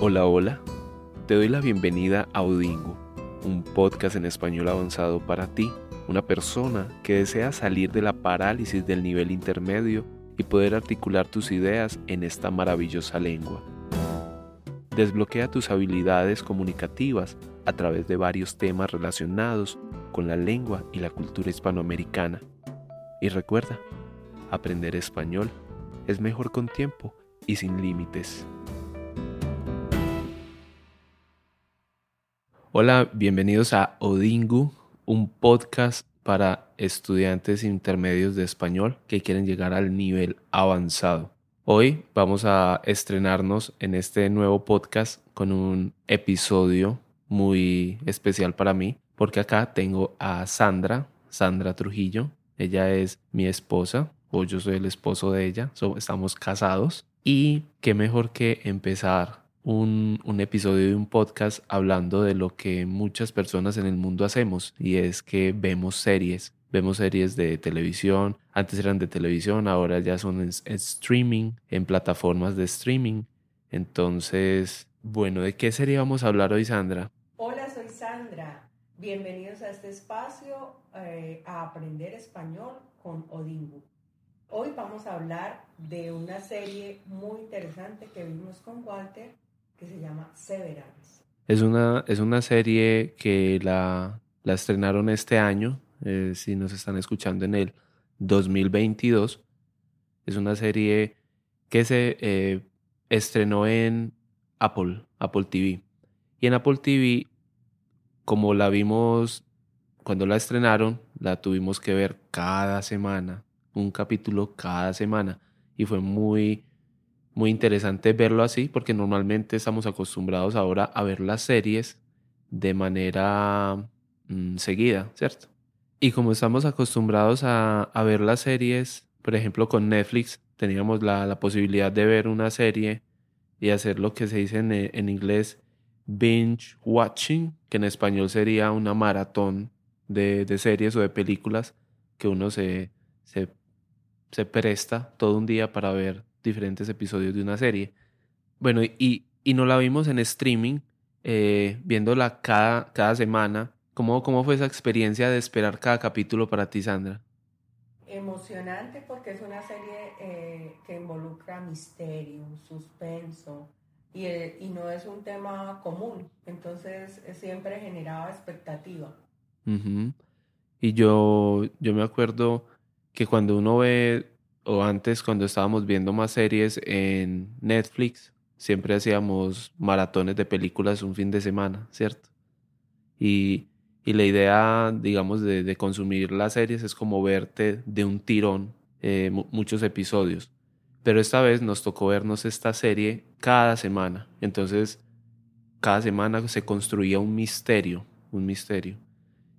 Hola, hola. Te doy la bienvenida a Odingo, un podcast en español avanzado para ti, una persona que desea salir de la parálisis del nivel intermedio y poder articular tus ideas en esta maravillosa lengua. Desbloquea tus habilidades comunicativas a través de varios temas relacionados con la lengua y la cultura hispanoamericana. Y recuerda, aprender español es mejor con tiempo y sin límites. Hola, bienvenidos a Odingu, un podcast para estudiantes intermedios de español que quieren llegar al nivel avanzado. Hoy vamos a estrenarnos en este nuevo podcast con un episodio muy especial para mí, porque acá tengo a Sandra, Sandra Trujillo. Ella es mi esposa, o yo soy el esposo de ella, estamos casados. Y qué mejor que empezar un, episodio de un podcast hablando de lo que muchas personas en el mundo hacemos y es que vemos series. Vemos series de televisión, antes eran de televisión, ahora ya son en, streaming, en plataformas de streaming. Entonces, bueno, ¿de qué serie vamos a hablar hoy, Sandra? Hola, soy Sandra. Bienvenidos a este espacio eh, a aprender español con Odingu. Hoy vamos a hablar de una serie muy interesante que vimos con Walter que se llama Severance. Es una, es una serie que la, la estrenaron este año, eh, si nos están escuchando en el 2022. Es una serie que se eh, estrenó en Apple, Apple TV. Y en Apple TV, como la vimos cuando la estrenaron, la tuvimos que ver cada semana, un capítulo cada semana. Y fue muy, muy interesante verlo así, porque normalmente estamos acostumbrados ahora a ver las series de manera mm, seguida, ¿cierto? Y como estamos acostumbrados a, a, ver las series, por ejemplo con Netflix, teníamos la, la, posibilidad de ver una serie y hacer lo que se dice en, en inglés binge watching, que en español sería una maratón de, de series o de películas que uno se, se, se presta todo un día para ver diferentes episodios de una serie. Bueno, y, y no la vimos en streaming, eh, viéndola cada, cada semana. ¿Cómo, ¿Cómo fue esa experiencia de esperar cada capítulo para ti, Sandra? Emocionante porque es una serie eh, que involucra misterio, suspenso y, eh, y, no es un tema común. Entonces siempre generaba expectativa. Y yo, yo me acuerdo que cuando uno ve o antes cuando estábamos viendo más series en Netflix, siempre hacíamos maratones de películas un fin de semana, ¿cierto? Y, y la idea, digamos, de, de, consumir las series es como verte de un tirón eh, muchos episodios. Pero esta vez nos tocó vernos esta serie cada semana. Entonces, cada semana se construía un misterio, un misterio.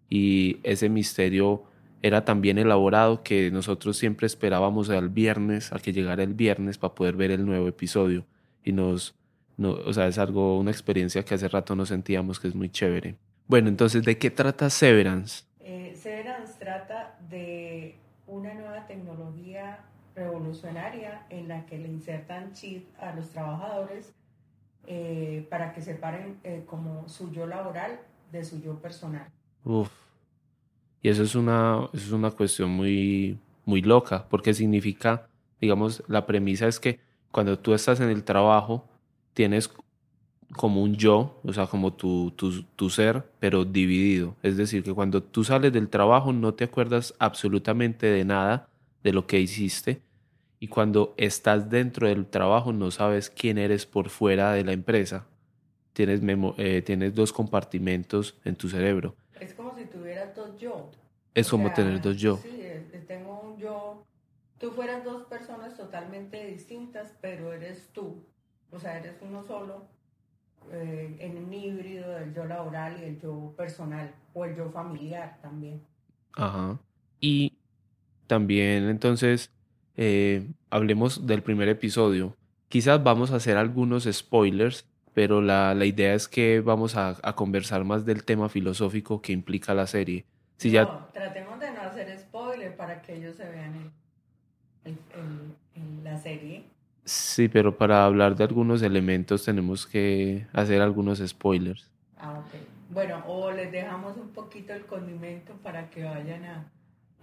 Y ese misterio era tan bien elaborado que nosotros siempre esperábamos al viernes, a que llegara el viernes para poder ver el nuevo episodio. Y nos, no, o sea, es algo, una experiencia que hace rato nos sentíamos que es muy chévere. Bueno, entonces, ¿de qué trata Severance? Eh, Severance trata de una nueva tecnología revolucionaria en la que le insertan chip a los trabajadores eh, para que separen eh, como su yo laboral de su yo personal. Uf y eso es una, eso es una cuestión muy, muy loca, porque significa, digamos, la premisa es que cuando tú estás en el trabajo, tienes como un yo, o sea, como tu, tu, tu, ser, pero dividido. Es decir, que cuando tú sales del trabajo no te acuerdas absolutamente de nada de lo que hiciste y cuando estás dentro del trabajo no sabes quién eres por fuera de la empresa. Tienes, eh, tienes dos compartimentos en tu cerebro. Es como si tuvieras dos yo. Es como tener dos yo. Sí, tengo un yo. Tú fueras dos personas totalmente distintas, pero eres tú. O sea, eres uno solo eh, en un híbrido del yo laboral y el yo personal o el yo familiar también. Ajá. Y también entonces eh, hablemos del primer episodio. Quizás vamos a hacer algunos spoilers pero la, la idea es que vamos a, a, conversar más del tema filosófico que implica la serie. Si no, ya... tratemos de no hacer spoiler para que ellos se vean en, en, en, la serie. Sí, pero para hablar de algunos elementos tenemos que hacer algunos spoilers. Ah, ok. Bueno, o les dejamos un poquito el condimento para que vayan a,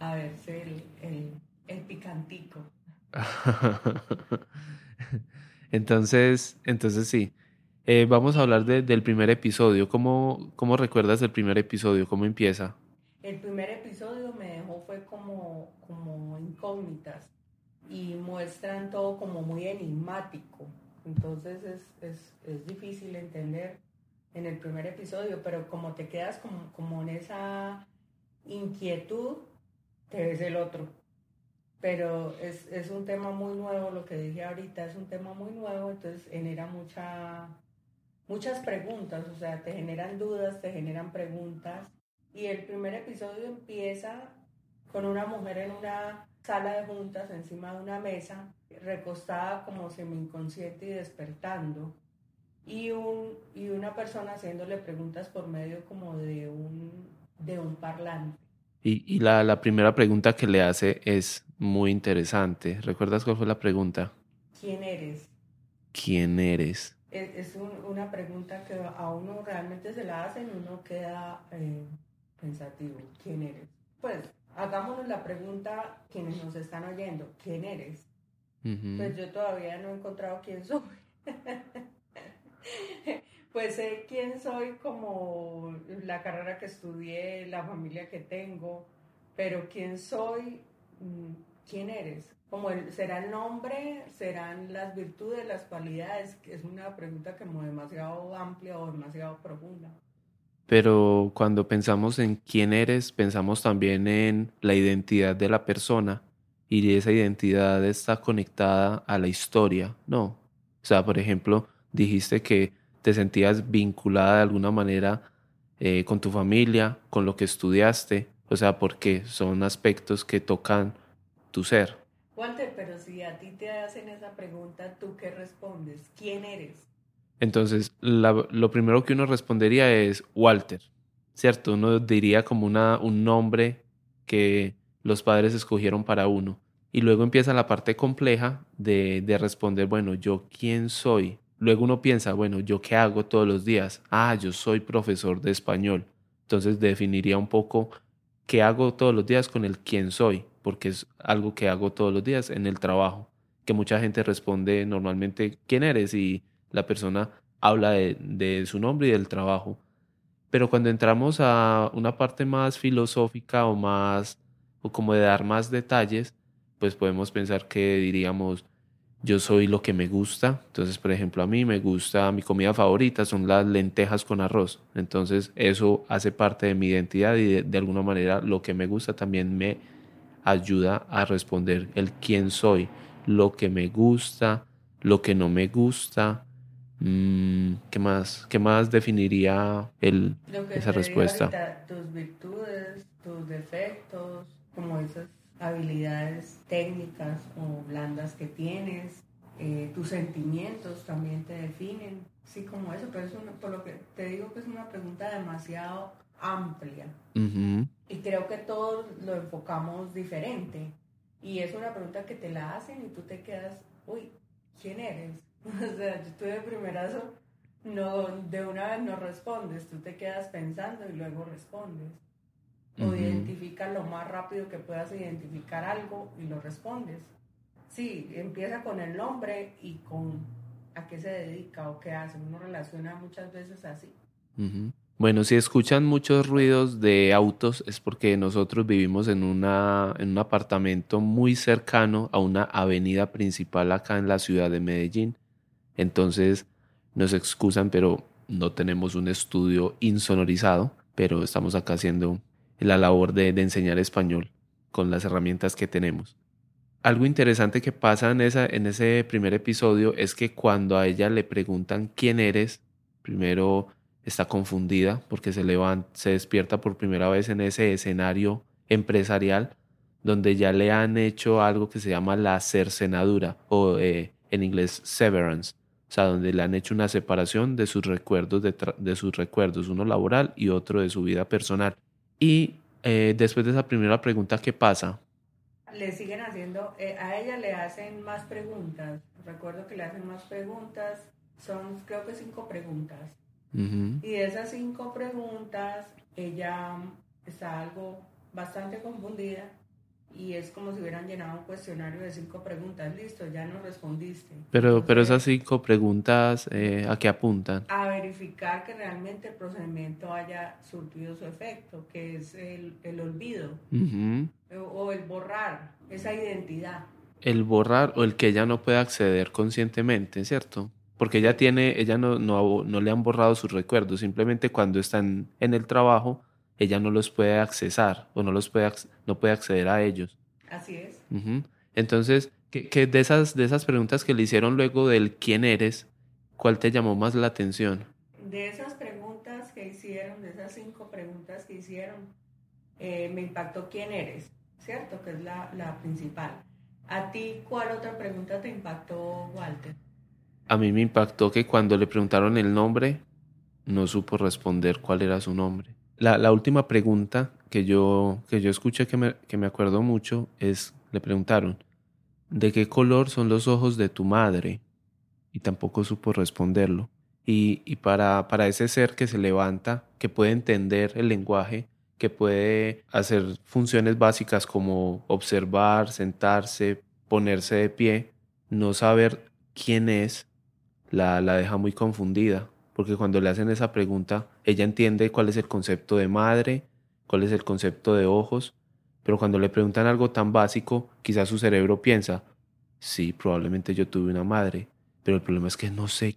a verse el, el, el picantico. entonces, entonces sí. Eh, vamos a hablar del primer episodio. ¿Cómo, ¿Cómo recuerdas el primer episodio? ¿Cómo empieza? El primer episodio me dejó fue como, como incógnitas y muestran todo como muy enigmático. Entonces es, es, es difícil entender en el primer episodio, pero como te quedas como, como en esa inquietud, te ves el otro. Pero es, es un tema muy nuevo, lo que dije ahorita es un tema muy nuevo, entonces genera mucha, muchas preguntas, o sea, te generan dudas, te generan preguntas. Y el primer episodio empieza con una mujer en una sala de juntas encima de una mesa, recostada como semi inconsciente y despertando, y, un, y una persona haciéndole preguntas por medio como de un, de un parlante. Y, y la, la, primera pregunta que le hace es muy interesante. ¿Recuerdas cuál fue la pregunta? ¿Quién eres? ¿Quién eres? Es, es un, una pregunta que a uno realmente se la hacen y uno queda eh, pensativo. ¿Quién eres? Pues hagámonos la pregunta quienes nos están oyendo. ¿Quién eres? Pues yo todavía no he encontrado quién soy. pues sé quién soy como la carrera que estudié, la familia que tengo, pero quién soy, mm, quién eres. Como será el nombre, serán las virtudes, las cualidades, es una pregunta como demasiado amplia o demasiado profunda. Pero cuando pensamos en quién eres, pensamos también en la identidad de la persona y esa identidad está conectada a la historia, ¿no? O sea, por ejemplo, dijiste que te sentías vinculada de alguna manera eh, con tu familia, con lo que estudiaste, o sea, porque son aspectos que tocan tu ser. Walter, pero si a ti te hacen esa pregunta, ¿tú qué respondes? ¿Quién eres? Entonces, lo primero que uno respondería es Walter, ¿cierto? Uno diría como una, un nombre que los padres escogieron para uno. Y luego empieza la parte compleja de, de responder, bueno, ¿yo quién soy? Luego uno piensa, bueno, ¿yo qué hago todos los días? Ah, yo soy profesor de español. Entonces definiría un poco qué hago todos los días con el quién soy, porque es algo que hago todos los días en el trabajo, que mucha gente responde normalmente quién eres y la persona habla de, de su nombre y del trabajo. Pero cuando entramos a una parte más filosófica o más, o como de dar más detalles, pues podemos pensar que diríamos, yo soy lo que me gusta. Entonces, por ejemplo, a mí me gusta, mi comida favorita son las lentejas con arroz. Entonces, eso hace parte de mi identidad y de, alguna manera lo que me gusta también me ayuda a responder el quién soy, lo que me gusta, lo que no me gusta. Mm, ¿Qué más? ¿Qué más definiría el, esa respuesta? tus virtudes, tus defectos, como esas habilidades técnicas o blandas que tienes, eh, tus sentimientos también te definen, sí, como eso, pero es una, por lo que te digo que es una pregunta demasiado amplia y creo que todos lo enfocamos diferente y es una pregunta que te la hacen y tú te quedas, uy, ¿quién eres? o sea, yo de primerazo, no, de una vez no respondes, tú te quedas pensando y luego respondes o identifica lo más rápido que puedas identificar algo y lo respondes. Sí, empieza con el nombre y con a qué se dedica o qué hace. Uno relaciona muchas veces así. Bueno, si escuchan muchos ruidos de autos es porque nosotros vivimos en, una, en un apartamento muy cercano a una avenida principal acá en la ciudad de Medellín. Entonces nos excusan, pero no tenemos un estudio insonorizado, pero estamos acá haciendo la labor de, enseñar español con las herramientas que tenemos. Algo interesante que pasa en, esa, en ese primer episodio es que cuando a ella le preguntan quién eres, primero está confundida porque se levanta, se despierta por primera vez en ese escenario empresarial donde ya le han hecho algo que se llama la cercenadura o eh, en inglés severance, o sea, donde le han hecho una separación de sus recuerdos, de sus recuerdos, uno laboral y otro de su vida personal. Y eh, después de esa primera pregunta, ¿qué pasa? le siguen haciendo, eh, a ella le hacen más preguntas. Recuerdo que le hacen más preguntas, son creo que cinco preguntas. Y de esas cinco preguntas, ella está algo bastante confundida y es como si hubieran llenado un cuestionario de cinco preguntas. Listo, ya no respondiste. Pero, pero esas cinco preguntas, eh, ¿a qué apuntan? A verificar que realmente el procedimiento haya surtido su efecto, que es el, el olvido o el borrar esa identidad. El borrar o el que ella no pueda acceder conscientemente, ¿cierto? Porque ella tiene, ella no, no, no le han borrado sus recuerdos, simplemente cuando están en el trabajo ella no los puede accesar o no los puede no puede acceder a ellos. Así es. Entonces, ¿qué, de esas de esas preguntas que le hicieron luego del quién eres, cuál te llamó más la atención? De esas preguntas que hicieron, de esas cinco preguntas que hicieron, eh, me impactó quién eres, ¿cierto? Que es la, la principal. ¿A ti cuál otra pregunta te impactó, Walter? A mí me impactó que cuando le preguntaron el nombre, no supo responder cuál era su nombre. La, última pregunta que yo, que yo escuché que me, que me acuerdo mucho es, le preguntaron, ¿de qué color son los ojos de tu madre? Y tampoco supo responderlo. Y, y para, para ese ser que se levanta, que puede entender el lenguaje, que puede hacer funciones básicas como observar, sentarse, ponerse de pie, no saber quién es, la, la deja muy confundida porque cuando le hacen esa pregunta, ella entiende cuál es el concepto de madre, cuál es el concepto de ojos, pero cuando le preguntan algo tan básico, quizás su cerebro piensa, sí, probablemente yo tuve una madre, pero el problema es que no sé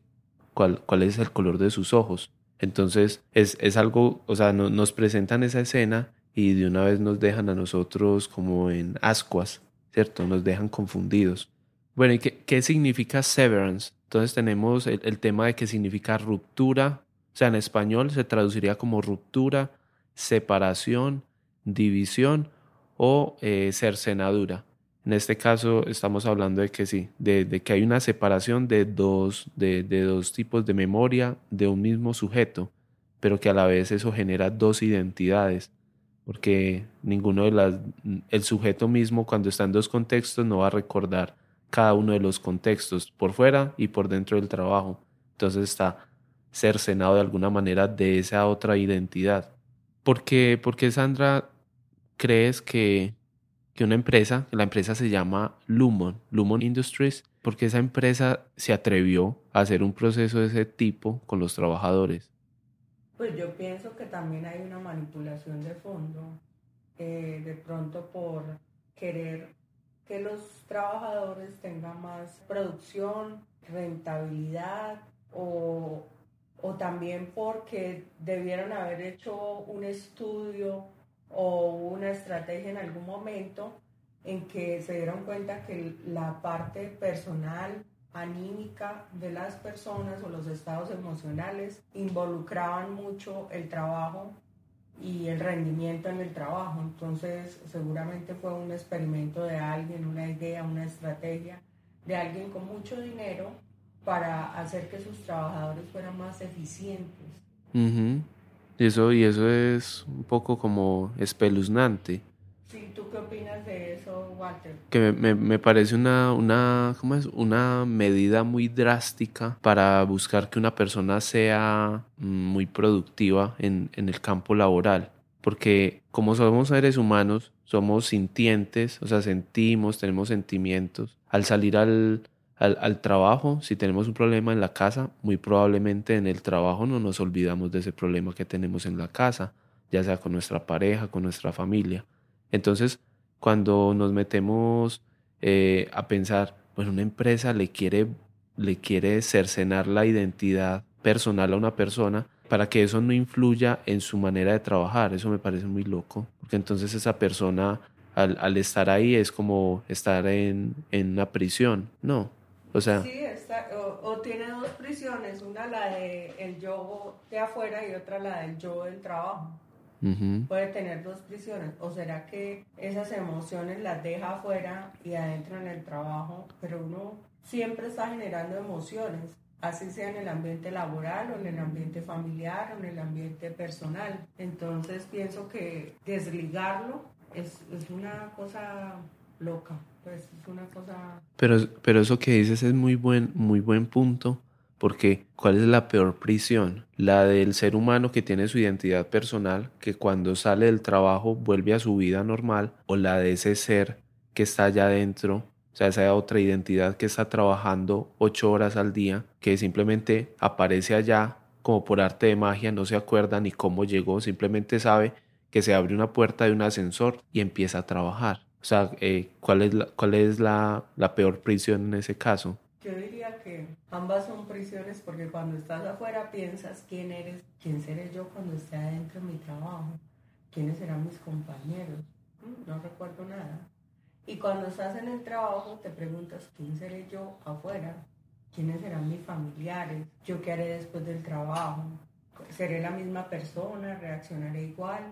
cuál, cuál es el color de sus ojos. Entonces es, es algo, o sea, nos presentan esa escena y de una vez nos dejan a nosotros como en ascuas, ¿cierto? Nos dejan confundidos. Bueno, ¿y qué, qué significa severance? Entonces tenemos el, tema de que significa ruptura, o sea, en español se traduciría como ruptura, separación, división o eh, cercenadura. En este caso estamos hablando de que sí, de, que hay una separación de dos, de, de, dos tipos de memoria de un mismo sujeto, pero que a la vez eso genera dos identidades, porque ninguno de las, el sujeto mismo cuando está en dos contextos no va a recordar cada uno de los contextos, por fuera y por dentro del trabajo. Entonces está cercenado de alguna manera de esa otra identidad. ¿Por qué, Sandra, crees que, que una empresa, la empresa se llama Lumon, Lumon Industries, porque esa empresa se atrevió a hacer un proceso de ese tipo con los trabajadores? Pues yo pienso que también hay una manipulación de fondo, eh, de pronto por querer que los trabajadores tengan más producción, rentabilidad o, o también porque debieron haber hecho un estudio o una estrategia en algún momento en que se dieron cuenta que la parte personal, anímica de las personas o los estados emocionales involucraban mucho el trabajo y el rendimiento en el trabajo. Entonces, seguramente fue un experimento de alguien, una idea, una estrategia de alguien con mucho dinero para hacer que sus trabajadores fueran más eficientes. y, eso, y eso es un poco como espeluznante. Sí, ¿tú qué opinas de eso, Walter? Que me, me parece una, una, ¿cómo es? una medida muy drástica para buscar que una persona sea mm, muy productiva en, en el campo laboral. Porque como somos seres humanos, somos sintientes, o sea, sentimos, tenemos sentimientos. Al salir al, al, al, trabajo, si tenemos un problema en la casa, muy probablemente en el trabajo no nos olvidamos de ese problema que tenemos en la casa, ya sea con nuestra pareja, con nuestra familia. Entonces, cuando nos metemos eh, a pensar, bueno, una empresa le quiere, le quiere cercenar la identidad personal a una persona para que eso no influya en su manera de trabajar, eso me parece muy loco, porque entonces esa persona al, estar ahí es como estar en, una prisión, ¿no? O sea... Sí, o, o, tiene dos prisiones, una la de el yo de afuera y otra la del yo del trabajo puede tener dos prisiones. ¿O será que esas emociones las deja afuera y adentro en el trabajo? Pero uno siempre está generando emociones, así sea en el ambiente laboral o en el ambiente familiar o en el ambiente personal. Entonces pienso que desligarlo es, es una cosa loca. Pues es una cosa... Pero, pero eso que dices es muy buen, muy buen punto, porque ¿cuál es la peor prisión? La del ser humano que tiene su identidad personal, que cuando sale del trabajo vuelve a su vida normal, o la de ese ser que está allá adentro, o sea, esa otra identidad que está trabajando ocho horas al día, que simplemente aparece allá como por arte de magia, no se acuerda ni cómo llegó, simplemente sabe que se abre una puerta de un ascensor y empieza a trabajar. O sea, eh, ¿cuál es, la, cuál es la, la peor prisión en ese caso? Yo diría que ambas son prisiones porque cuando estás afuera piensas quién eres, quién seré yo cuando esté adentro de mi trabajo, quiénes serán mis compañeros. Mm, no recuerdo nada. Y cuando estás en el trabajo te preguntas quién seré yo afuera, quiénes serán mis familiares, yo qué haré después del trabajo, seré la misma persona, reaccionaré igual.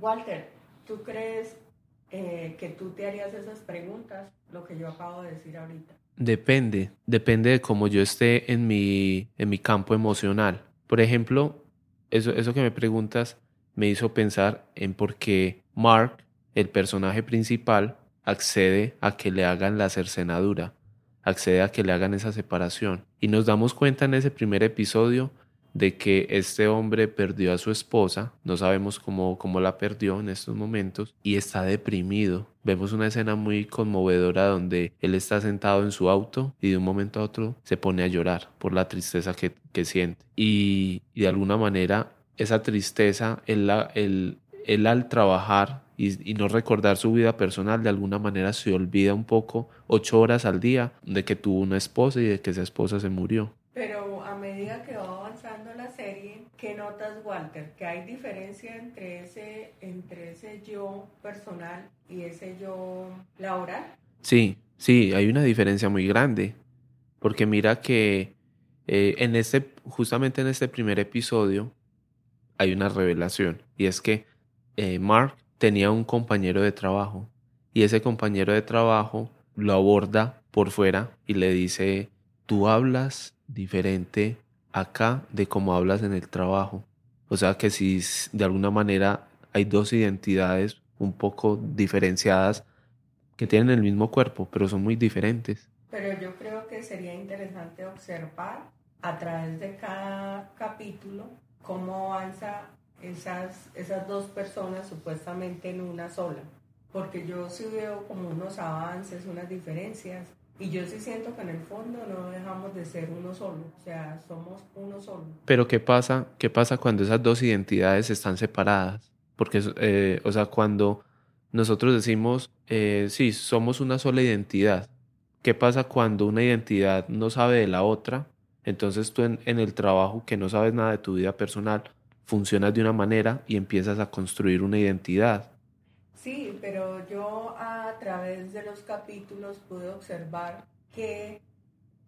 Walter, ¿tú crees eh, que tú te harías esas preguntas, lo que yo acabo de decir ahorita? Depende, depende de cómo yo esté en mi, en mi campo emocional. Por ejemplo, eso, eso que me preguntas me hizo pensar en por qué Mark, el personaje principal, accede a que le hagan la cercenadura, accede a que le hagan esa separación. Y nos damos cuenta en ese primer episodio de que este hombre perdió a su esposa, no sabemos cómo, cómo la perdió en estos momentos, y está deprimido. Vemos una escena muy conmovedora donde él está sentado en su auto y de un momento a otro se pone a llorar por la tristeza que, que siente. Y, de alguna manera esa tristeza, él, él, él al trabajar y, y, no recordar su vida personal, de alguna manera se olvida un poco, ocho horas al día, de que tuvo una esposa y de que esa esposa se murió. Pero a medida que va ¿qué notas, Walter? Que hay diferencia entre ese, entre ese yo personal y ese yo laboral. Sí, sí, hay una diferencia muy grande. Porque mira que eh, en este, justamente en este primer episodio, hay una revelación. Y es que eh, Mark tenía un compañero de trabajo. Y ese compañero de trabajo lo aborda por fuera y le dice, tú hablas diferente acá de cómo hablas en el trabajo. O sea que si de alguna manera hay dos identidades un poco diferenciadas que tienen el mismo cuerpo, pero son muy diferentes. Pero yo creo que sería interesante observar a través de cada capítulo cómo avanza esas, esas dos personas supuestamente en una sola. Porque yo sí veo como unos avances, unas diferencias, y yo sí siento que en el fondo no dejamos de ser uno solo, o sea, somos uno solo. Pero ¿qué pasa? ¿Qué pasa cuando esas dos identidades están separadas? Porque, eh, o sea, cuando nosotros decimos, eh, sí, somos una sola identidad, ¿qué pasa cuando una identidad no sabe de la otra? Entonces tú en, en el trabajo que no sabes nada de tu vida personal, funcionas de una manera y empiezas a construir una identidad. Sí, pero yo a través de los capítulos pude observar que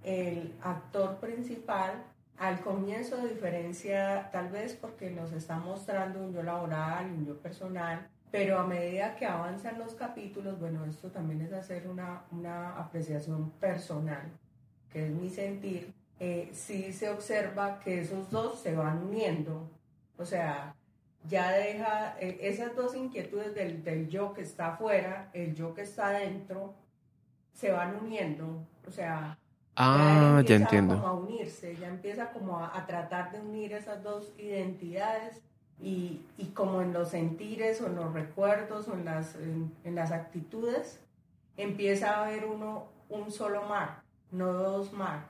el actor principal al comienzo diferencia tal vez porque nos está mostrando un yo laboral, un yo personal, pero a medida que avanzan los capítulos, bueno, esto también es hacer una, una apreciación personal, que es mi sentir, eh, sí se observa que esos dos se van uniendo, o sea, ya deja eh, esas dos inquietudes del, del, yo que está afuera, el yo que está adentro, se van uniendo. O sea, ah, ya, entiendo. Como a unirse, ya empieza como a, a, tratar de unir esas dos identidades y, y, como en los sentires o en los recuerdos o en las, en, en las actitudes, empieza a haber uno, un solo mar, no dos mar.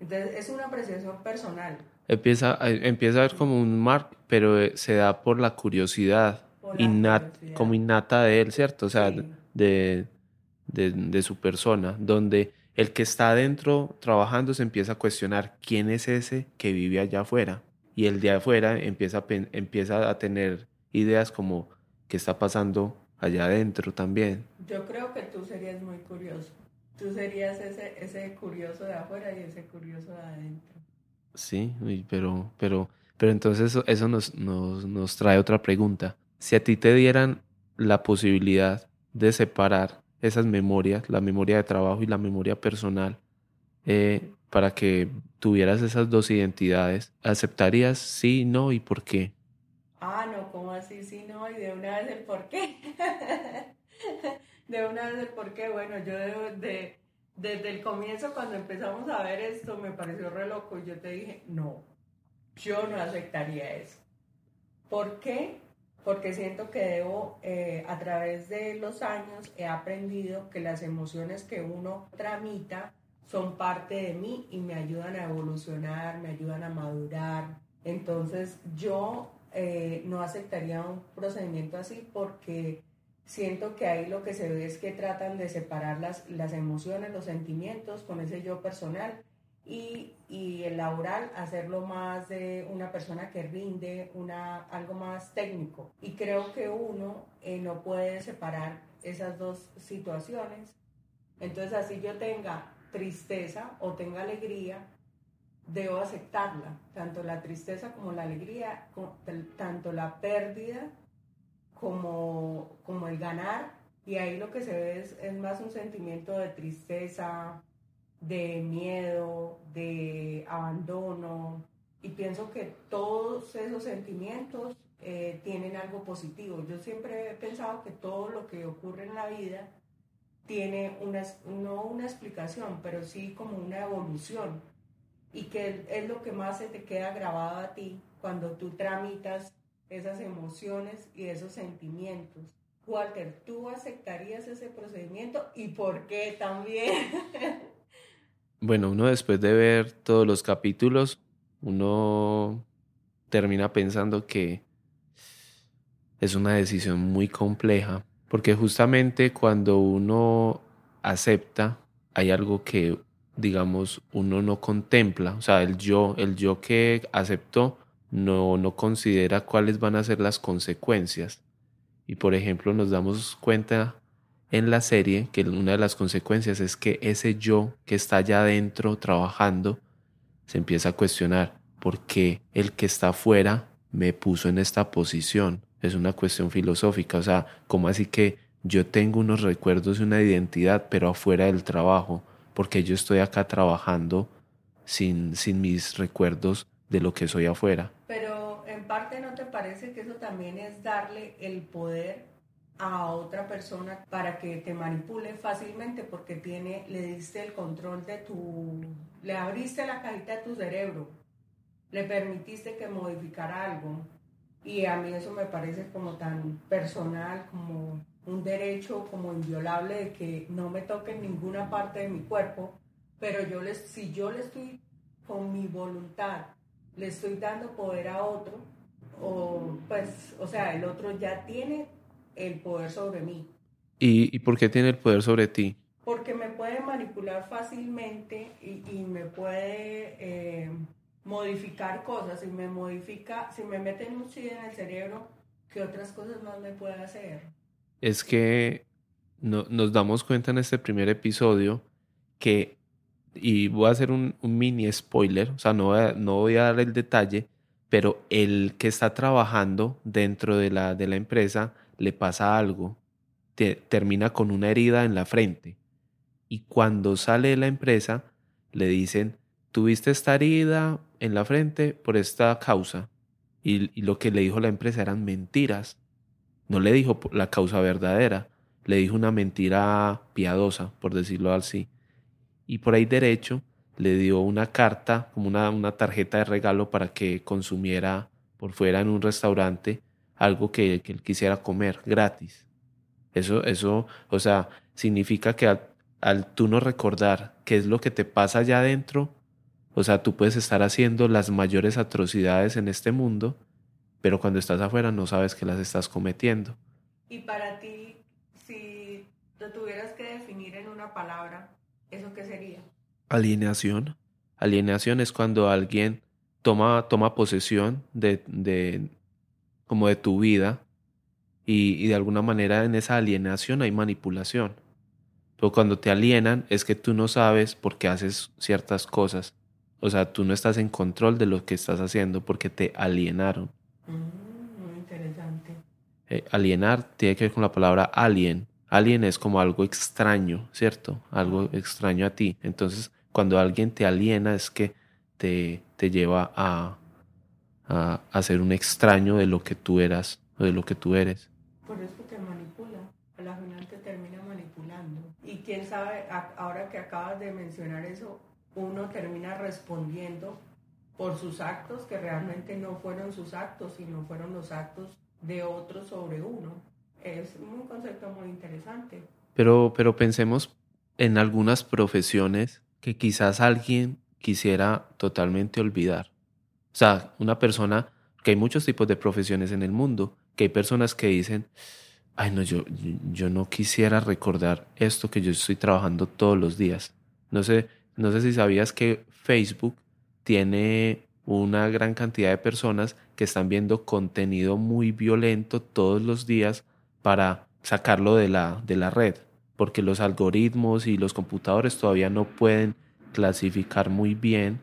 Entonces es una apreciación personal empieza, empieza a ver como un Mark, pero eh, se da por la curiosidad, por curiosidad. como innata de él, ¿cierto? O sea, Sí. de, de, de su persona, donde el que está adentro trabajando se empieza a cuestionar quién es ese que vive allá afuera. Y el de afuera empieza empieza a tener ideas como qué está pasando allá adentro también. Yo creo que tú serías muy curioso. Tú serías ese, ese curioso de afuera y ese curioso de adentro. Sí, pero, pero, pero entonces eso, nos, nos, nos trae otra pregunta. Si a ti te dieran la posibilidad de separar esas memorias, la memoria de trabajo y la memoria personal, eh, para que tuvieras esas dos identidades, ¿aceptarías sí, no y por qué? de una vez el por qué. Bueno, yo de, desde el comienzo, cuando empezamos a ver esto, me pareció re loco y yo te dije, no, yo no aceptaría eso. ¿Por qué? Porque siento que debo, eh, a través de los años, he aprendido que las emociones que uno tramita son parte de mí y me ayudan a evolucionar, me ayudan a madurar. Entonces yo eh, no aceptaría un procedimiento así porque siento que ahí lo que se ve es que tratan de separar las, las emociones, los sentimientos con ese yo personal y, y, el laboral hacerlo más de una persona que rinde, una, algo más técnico. Y creo que uno eh, no puede separar esas dos situaciones. Entonces así yo tenga tristeza o tenga alegría, debo aceptarla, tanto la tristeza como la alegría, tanto la pérdida como, como el ganar. Y ahí lo que se ve es, es más un sentimiento de tristeza, de miedo, de abandono. Y pienso que todos esos sentimientos eh, tienen algo positivo. Yo siempre he pensado que todo lo que ocurre en la vida tiene una, no una explicación, pero sí como una evolución y que es lo que más se te queda grabado a ti cuando tú tramitas esas emociones y esos sentimientos. Walter, ¿tú aceptarías ese procedimiento y por qué también? bueno, uno después de ver todos los capítulos, uno termina pensando que es una decisión muy compleja, porque justamente cuando uno acepta, hay algo que digamos, uno no contempla, o sea, el yo, el yo que aceptó, no, no considera cuáles van a ser las consecuencias. Y por ejemplo, nos damos cuenta en la serie que una de las consecuencias es que ese yo que está allá adentro trabajando se empieza a cuestionar por qué el que está afuera me puso en esta posición. Es una cuestión filosófica, o sea, ¿cómo así que yo tengo unos recuerdos y una identidad, pero afuera del trabajo? porque yo estoy acá trabajando sin, sin mis recuerdos de lo que soy afuera. Pero en parte no te parece que eso también es darle el poder a otra persona para que te manipule fácilmente porque tiene, le diste el control de tu, le abriste la cajita de tu cerebro, le permitiste que modificara algo. Y a mí eso me parece como tan personal, como un derecho como inviolable de que no me toquen ninguna parte de mi cuerpo, pero yo les, si yo le estoy con mi voluntad, le estoy dando poder a otro, o pues, o sea, el otro ya tiene el poder sobre mí. ¿Y, por qué tiene el poder sobre ti? Porque me puede manipular fácilmente y, me puede eh, modificar cosas. Si me modifica, si me mete un chip en el cerebro, ¿qué otras cosas más me puede hacer? es que no, nos damos cuenta en este primer episodio que, y voy a hacer un, mini spoiler, o sea, no voy, a, no voy a dar el detalle, pero el que está trabajando dentro de la, de la empresa le pasa algo, termina con una herida en la frente. Y cuando sale de la empresa, le dicen, tuviste esta herida en la frente por esta causa. y, lo que le dijo la empresa eran mentiras. No le dijo la causa verdadera, le dijo una mentira piadosa, por decirlo así. Y por ahí derecho le dio una carta, como una, una tarjeta de regalo para que consumiera por fuera en un restaurante algo que, él quisiera comer gratis. Eso, eso, o sea, significa que al, al, tú no recordar qué es lo que te pasa allá adentro, o sea, tú puedes estar haciendo las mayores atrocidades en este mundo pero cuando estás afuera no sabes que las estás cometiendo. Y para ti, si lo tuvieras que definir en una palabra, ¿eso qué sería? Alienación. Alienación es cuando alguien toma, toma posesión de, de, como de tu vida y, y de alguna manera en esa alienación hay manipulación. Pero cuando te alienan es que tú no sabes por qué haces ciertas cosas. O sea, tú no estás en control de lo que estás haciendo porque te alienaron. Mm, muy interesante. Eh, alienar tiene que ver con la palabra alien. Alien es como algo extraño, ¿cierto? Algo extraño a ti. Entonces, cuando alguien te aliena es que te, te lleva a, a, ser un extraño de lo que tú eras o de lo que tú eres. Por eso te manipula. A la final te termina manipulando quién sabe, ahora que acabas de mencionar eso, uno termina respondiendo por sus actos que realmente no fueron sus actos, sino fueron los actos de otros sobre uno. Es un concepto muy interesante. Pero, pero pensemos en algunas profesiones que quizás alguien quisiera totalmente olvidar. O sea, una persona, que hay muchos tipos de profesiones en el mundo, que hay personas que dicen, ay no, yo, yo no quisiera recordar esto que yo estoy trabajando todos los días. No sé, no sé si sabías que Facebook tiene una gran cantidad de personas que están viendo contenido muy violento todos los días para sacarlo de la, de la red, porque los algoritmos y los computadores todavía no pueden clasificar muy bien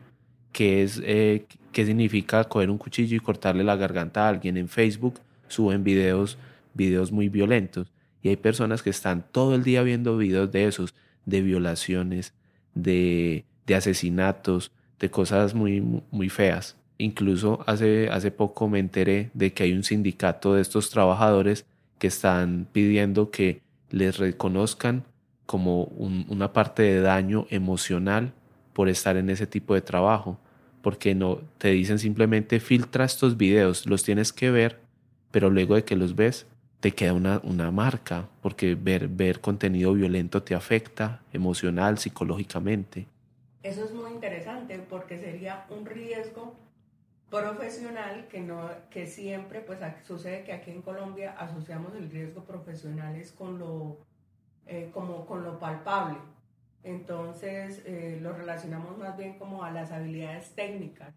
qué es eh, qué significa coger un cuchillo y cortarle la garganta a alguien. En Facebook suben videos, videos muy violentos y hay personas que están todo el día viendo videos de esos, de violaciones, de, de asesinatos, de cosas muy, muy feas. Incluso hace, hace poco me enteré de que hay un sindicato de estos trabajadores que están pidiendo que les reconozcan como una parte de daño emocional por estar en ese tipo de trabajo, porque no te dicen simplemente filtra estos videos, los tienes que ver, pero luego de que los ves te queda una, una marca, porque ver, ver contenido violento te afecta emocional, psicológicamente. Eso es muy interesante porque sería un riesgo profesional que no que siempre pues sucede que aquí en Colombia asociamos el riesgo profesional es con lo eh, como con lo palpable. Entonces eh, lo relacionamos más bien como a las habilidades técnicas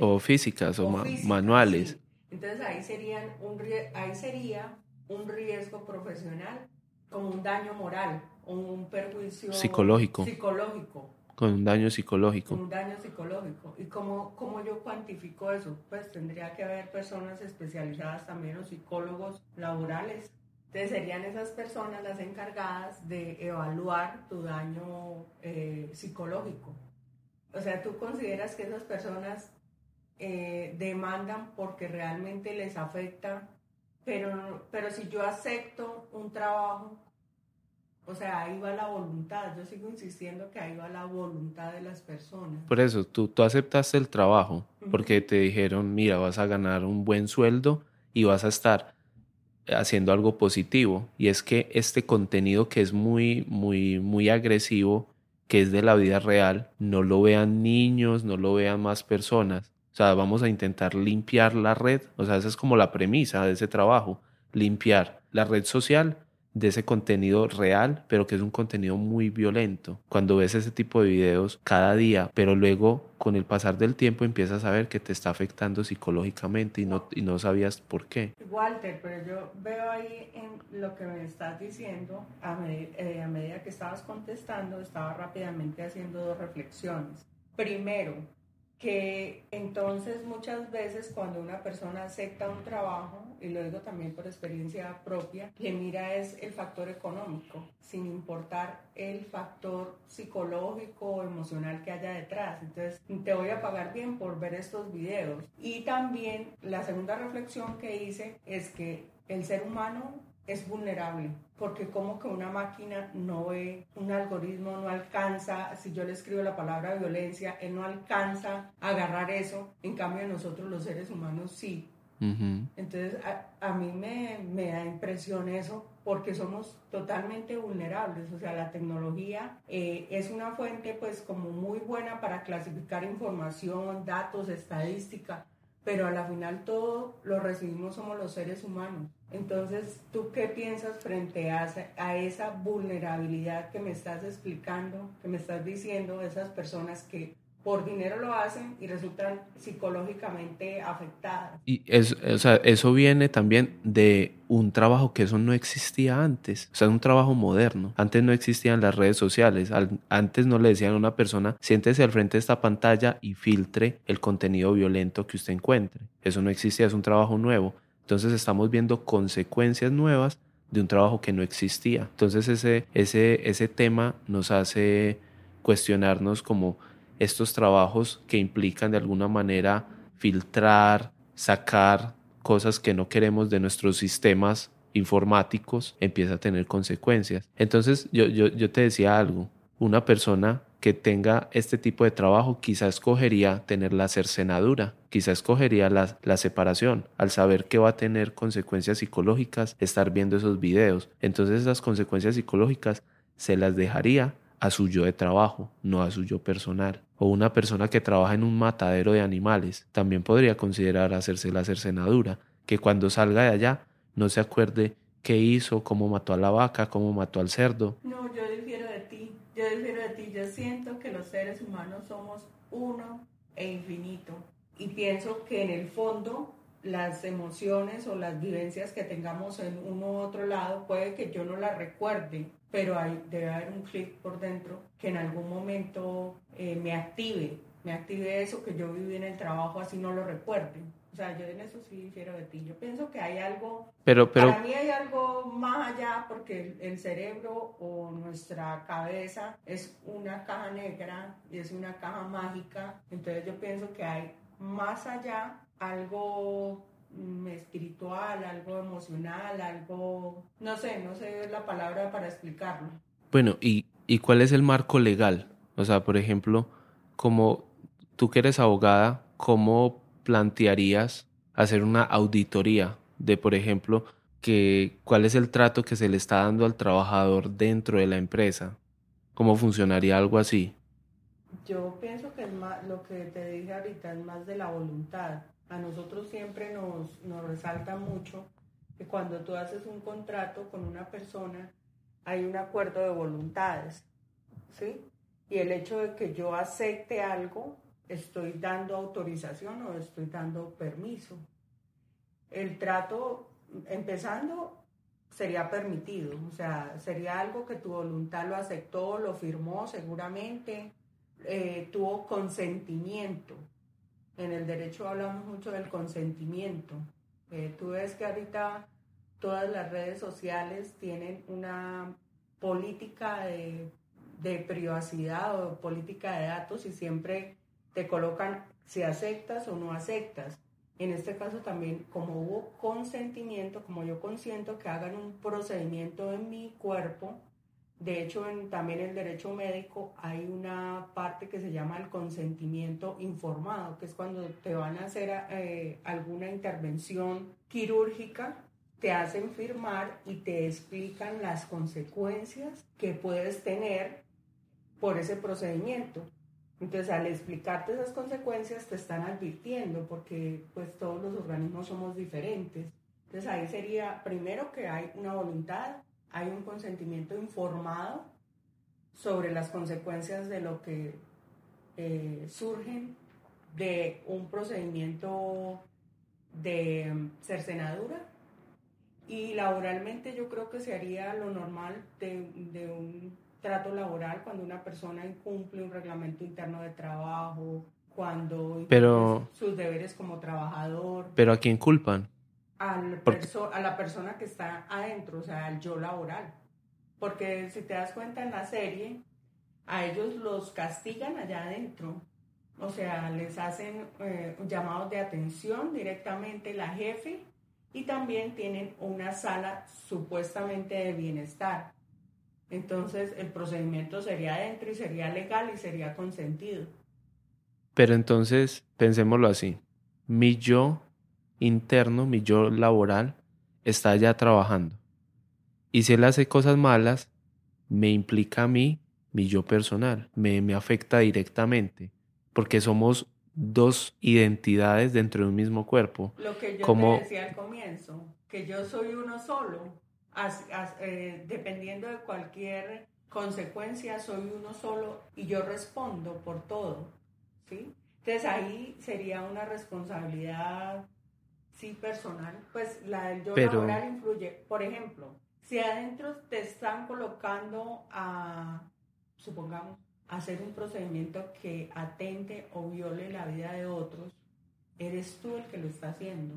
o físicas o, manuales. entonces ahí serían un ahí sería un riesgo profesional como un daño moral o un perjuicio psicológico. psicológico con un daño psicológico. un daño psicológico. ¿Y cómo, cómo yo cuantifico eso? Pues tendría que haber personas especializadas también o psicólogos laborales. Entonces serían esas personas las encargadas de evaluar tu daño eh, psicológico. O sea, tú consideras que esas personas eh, demandan porque realmente les afecta, pero, pero si yo acepto un trabajo o sea, ahí va la voluntad. Yo sigo insistiendo que ahí va la voluntad de las personas. Por eso, tú, tú aceptaste el trabajo porque te dijeron, mira, vas a ganar un buen sueldo y vas a estar haciendo algo positivo. Y es que este contenido que es muy, muy, muy agresivo, que es de la vida real, no lo vean niños, no lo vean más personas. O sea, vamos a intentar limpiar la red. O sea, esa es como la premisa de ese trabajo. Limpiar la red social de ese contenido real, pero que es un contenido muy violento. Cuando ves ese tipo de videos cada día, pero luego con el pasar del tiempo empiezas a ver que te está afectando psicológicamente y no, y no sabías por qué. Walter, pero yo veo ahí en lo que me estás diciendo, a, eh, a medida que estabas contestando, estaba rápidamente haciendo dos reflexiones. Primero, que entonces muchas veces cuando una persona acepta un trabajo, y lo digo también por experiencia propia, que mira es el factor económico, sin importar el factor psicológico o emocional que haya detrás. Entonces, te voy a pagar bien por ver estos videos. Y también la segunda reflexión que hice es que el ser humano es vulnerable, porque como que una máquina no ve, un algoritmo no alcanza, si yo le escribo la palabra violencia, él no alcanza a agarrar eso, en cambio nosotros los seres humanos sí. Entonces a, mí me, me, da impresión eso porque somos totalmente vulnerables, o sea, la tecnología eh, es una fuente pues como muy buena para clasificar información, datos, estadística, pero a la final todo lo recibimos somos los seres humanos. Entonces, ¿tú qué piensas frente a, a esa vulnerabilidad que me estás explicando, que me estás diciendo, esas personas que por dinero lo hacen y resultan psicológicamente afectadas. Y eso, o sea, eso viene también de un trabajo que eso no existía antes, o sea, es un trabajo moderno. Antes no existían las redes sociales, antes no le decían a una persona, siéntese al frente de esta pantalla y filtre el contenido violento que usted encuentre. Eso no existía, es un trabajo nuevo. Entonces estamos viendo consecuencias nuevas de un trabajo que no existía. Entonces ese, ese, ese tema nos hace cuestionarnos como estos trabajos que implican de alguna manera filtrar, sacar cosas que no queremos de nuestros sistemas informáticos empieza a tener consecuencias. Entonces yo, yo, yo te decía algo, una persona que tenga este tipo de trabajo quizá escogería tener la cercenadura, quizá escogería la, la, separación, al saber que va a tener consecuencias psicológicas estar viendo esos videos. Entonces esas consecuencias psicológicas se las dejaría a su yo de trabajo, no a su yo personal. O una persona que trabaja en un matadero de animales también podría considerar hacerse la cercenadura, que cuando salga de allá no se acuerde qué hizo, cómo mató a la vaca, cómo mató al cerdo. No, yo difiero de ti, yo difiero de ti, yo siento que los seres humanos somos uno e infinito. Y pienso que en el fondo las emociones o las vivencias que tengamos en uno u otro lado, puede que yo no las recuerde, pero hay, debe haber un clic por dentro que en algún momento eh, me active, me active eso que yo viví en el trabajo, así no lo recuerde. O sea, yo en eso sí difiero de ti. Yo pienso que hay algo, pero, pero, para mí hay algo más allá porque el, cerebro o nuestra cabeza es una caja negra y es una caja mágica. Entonces yo pienso que hay más allá algo espiritual, algo emocional, algo, no sé, no sé la palabra para explicarlo. Bueno, ¿y, ¿y cuál es el marco legal? O sea, por ejemplo, como tú que eres abogada, ¿cómo plantearías hacer una auditoría de, por ejemplo, que cuál es el trato que se le está dando al trabajador dentro de la empresa? ¿Cómo funcionaría algo así? Yo pienso que es más, lo que te dije ahorita es más de la voluntad a nosotros siempre nos, nos resalta mucho que cuando tú haces un contrato con una persona, hay un acuerdo de voluntades, ¿sí? Y el hecho de que yo acepte algo, estoy dando autorización o estoy dando permiso. El trato, empezando, sería permitido, o sea, sería algo que tu voluntad lo aceptó, lo firmó seguramente, eh, tuvo consentimiento, en el derecho hablamos mucho del consentimiento. Eh, tú ves que ahorita todas las redes sociales tienen una política de, de, privacidad o política de datos y siempre te colocan si aceptas o no aceptas. En este caso también, como hubo consentimiento, como yo consiento que hagan un procedimiento en mi cuerpo, de hecho, en, también el derecho médico hay una parte que se llama el consentimiento informado, que es cuando te van a hacer eh, alguna intervención quirúrgica, te hacen firmar y te explican las consecuencias que puedes tener por ese procedimiento. Entonces, al explicarte esas consecuencias, te están advirtiendo, porque pues todos los organismos somos diferentes. Entonces, ahí sería primero que hay una voluntad hay un consentimiento informado sobre las consecuencias de lo que eh, surgen de un procedimiento de mm, cercenadura y laboralmente yo creo que se haría lo normal de, un trato laboral cuando una persona incumple un reglamento interno de trabajo, cuando pero, sus deberes como trabajador. Pero ¿a quién culpan? Al a la persona que está adentro, o sea, al yo laboral. Porque si te das cuenta en la serie, a ellos los castigan allá adentro. O sea, les hacen eh, llamados de atención directamente la jefe y también tienen una sala supuestamente de bienestar. Entonces el procedimiento sería adentro y sería legal y sería consentido. Pero entonces, pensémoslo así, mi yo interno, mi yo laboral, está ya trabajando. Y si él hace cosas malas, me implica a mí, mi yo personal, me, me afecta directamente, porque somos dos identidades dentro de un mismo cuerpo. Lo que yo te decía al comienzo, que yo soy uno solo, eh, dependiendo de cualquier consecuencia, soy uno solo y yo respondo por todo, ¿sí? Entonces ahí sería una responsabilidad sí personal, pues la del yo laboral influye. Por ejemplo, si adentro te están colocando a, supongamos, hacer un procedimiento que atente o viole la vida de otros, eres tú el que lo está haciendo.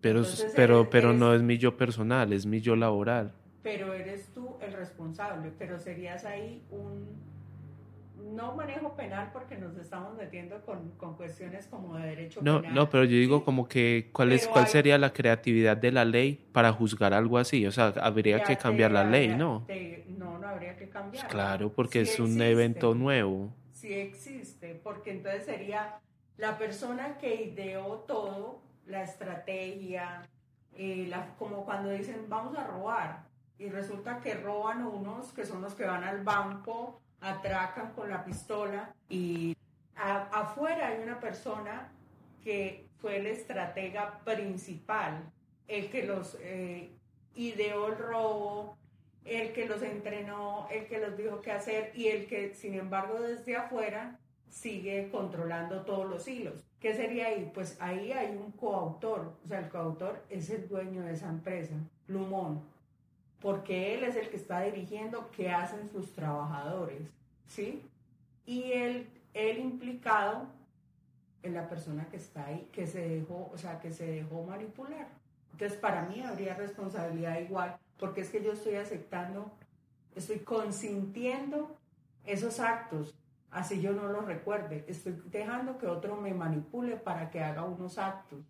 Pero, pero, pero no es mi yo personal, es mi yo laboral. Pero eres tú el responsable, pero serías ahí un, no manejo penal porque nos estamos metiendo con, con cuestiones como de derecho no, penal. No, pero yo digo como que cuál es cuál sería la creatividad de la ley para juzgar algo así, o sea, habría que cambiar la ley, ¿no? no, no habría que cambiar. Pues claro, porque es un evento nuevo. Sí existe, porque entonces sería la persona que ideó todo, la estrategia, eh, la, como cuando dicen vamos a robar y resulta que roban unos que son los que van al banco atracan con la pistola y afuera hay una persona que fue el estratega principal, el que los eh, ideó el robo, el que los entrenó, el que los dijo qué hacer y el que, sin embargo, desde afuera sigue controlando todos los hilos. ¿Qué sería ahí? Pues ahí hay un coautor, o sea, el coautor es el dueño de esa empresa, Lumón porque él es el que está dirigiendo qué hacen sus trabajadores, ¿sí? Y él, el implicado es la persona que está ahí, que se dejó, o sea, que se dejó manipular. Entonces, para mí habría responsabilidad igual, porque es que yo estoy aceptando, estoy consintiendo esos actos, así yo no los recuerde, estoy dejando que otro me manipule para que haga unos actos.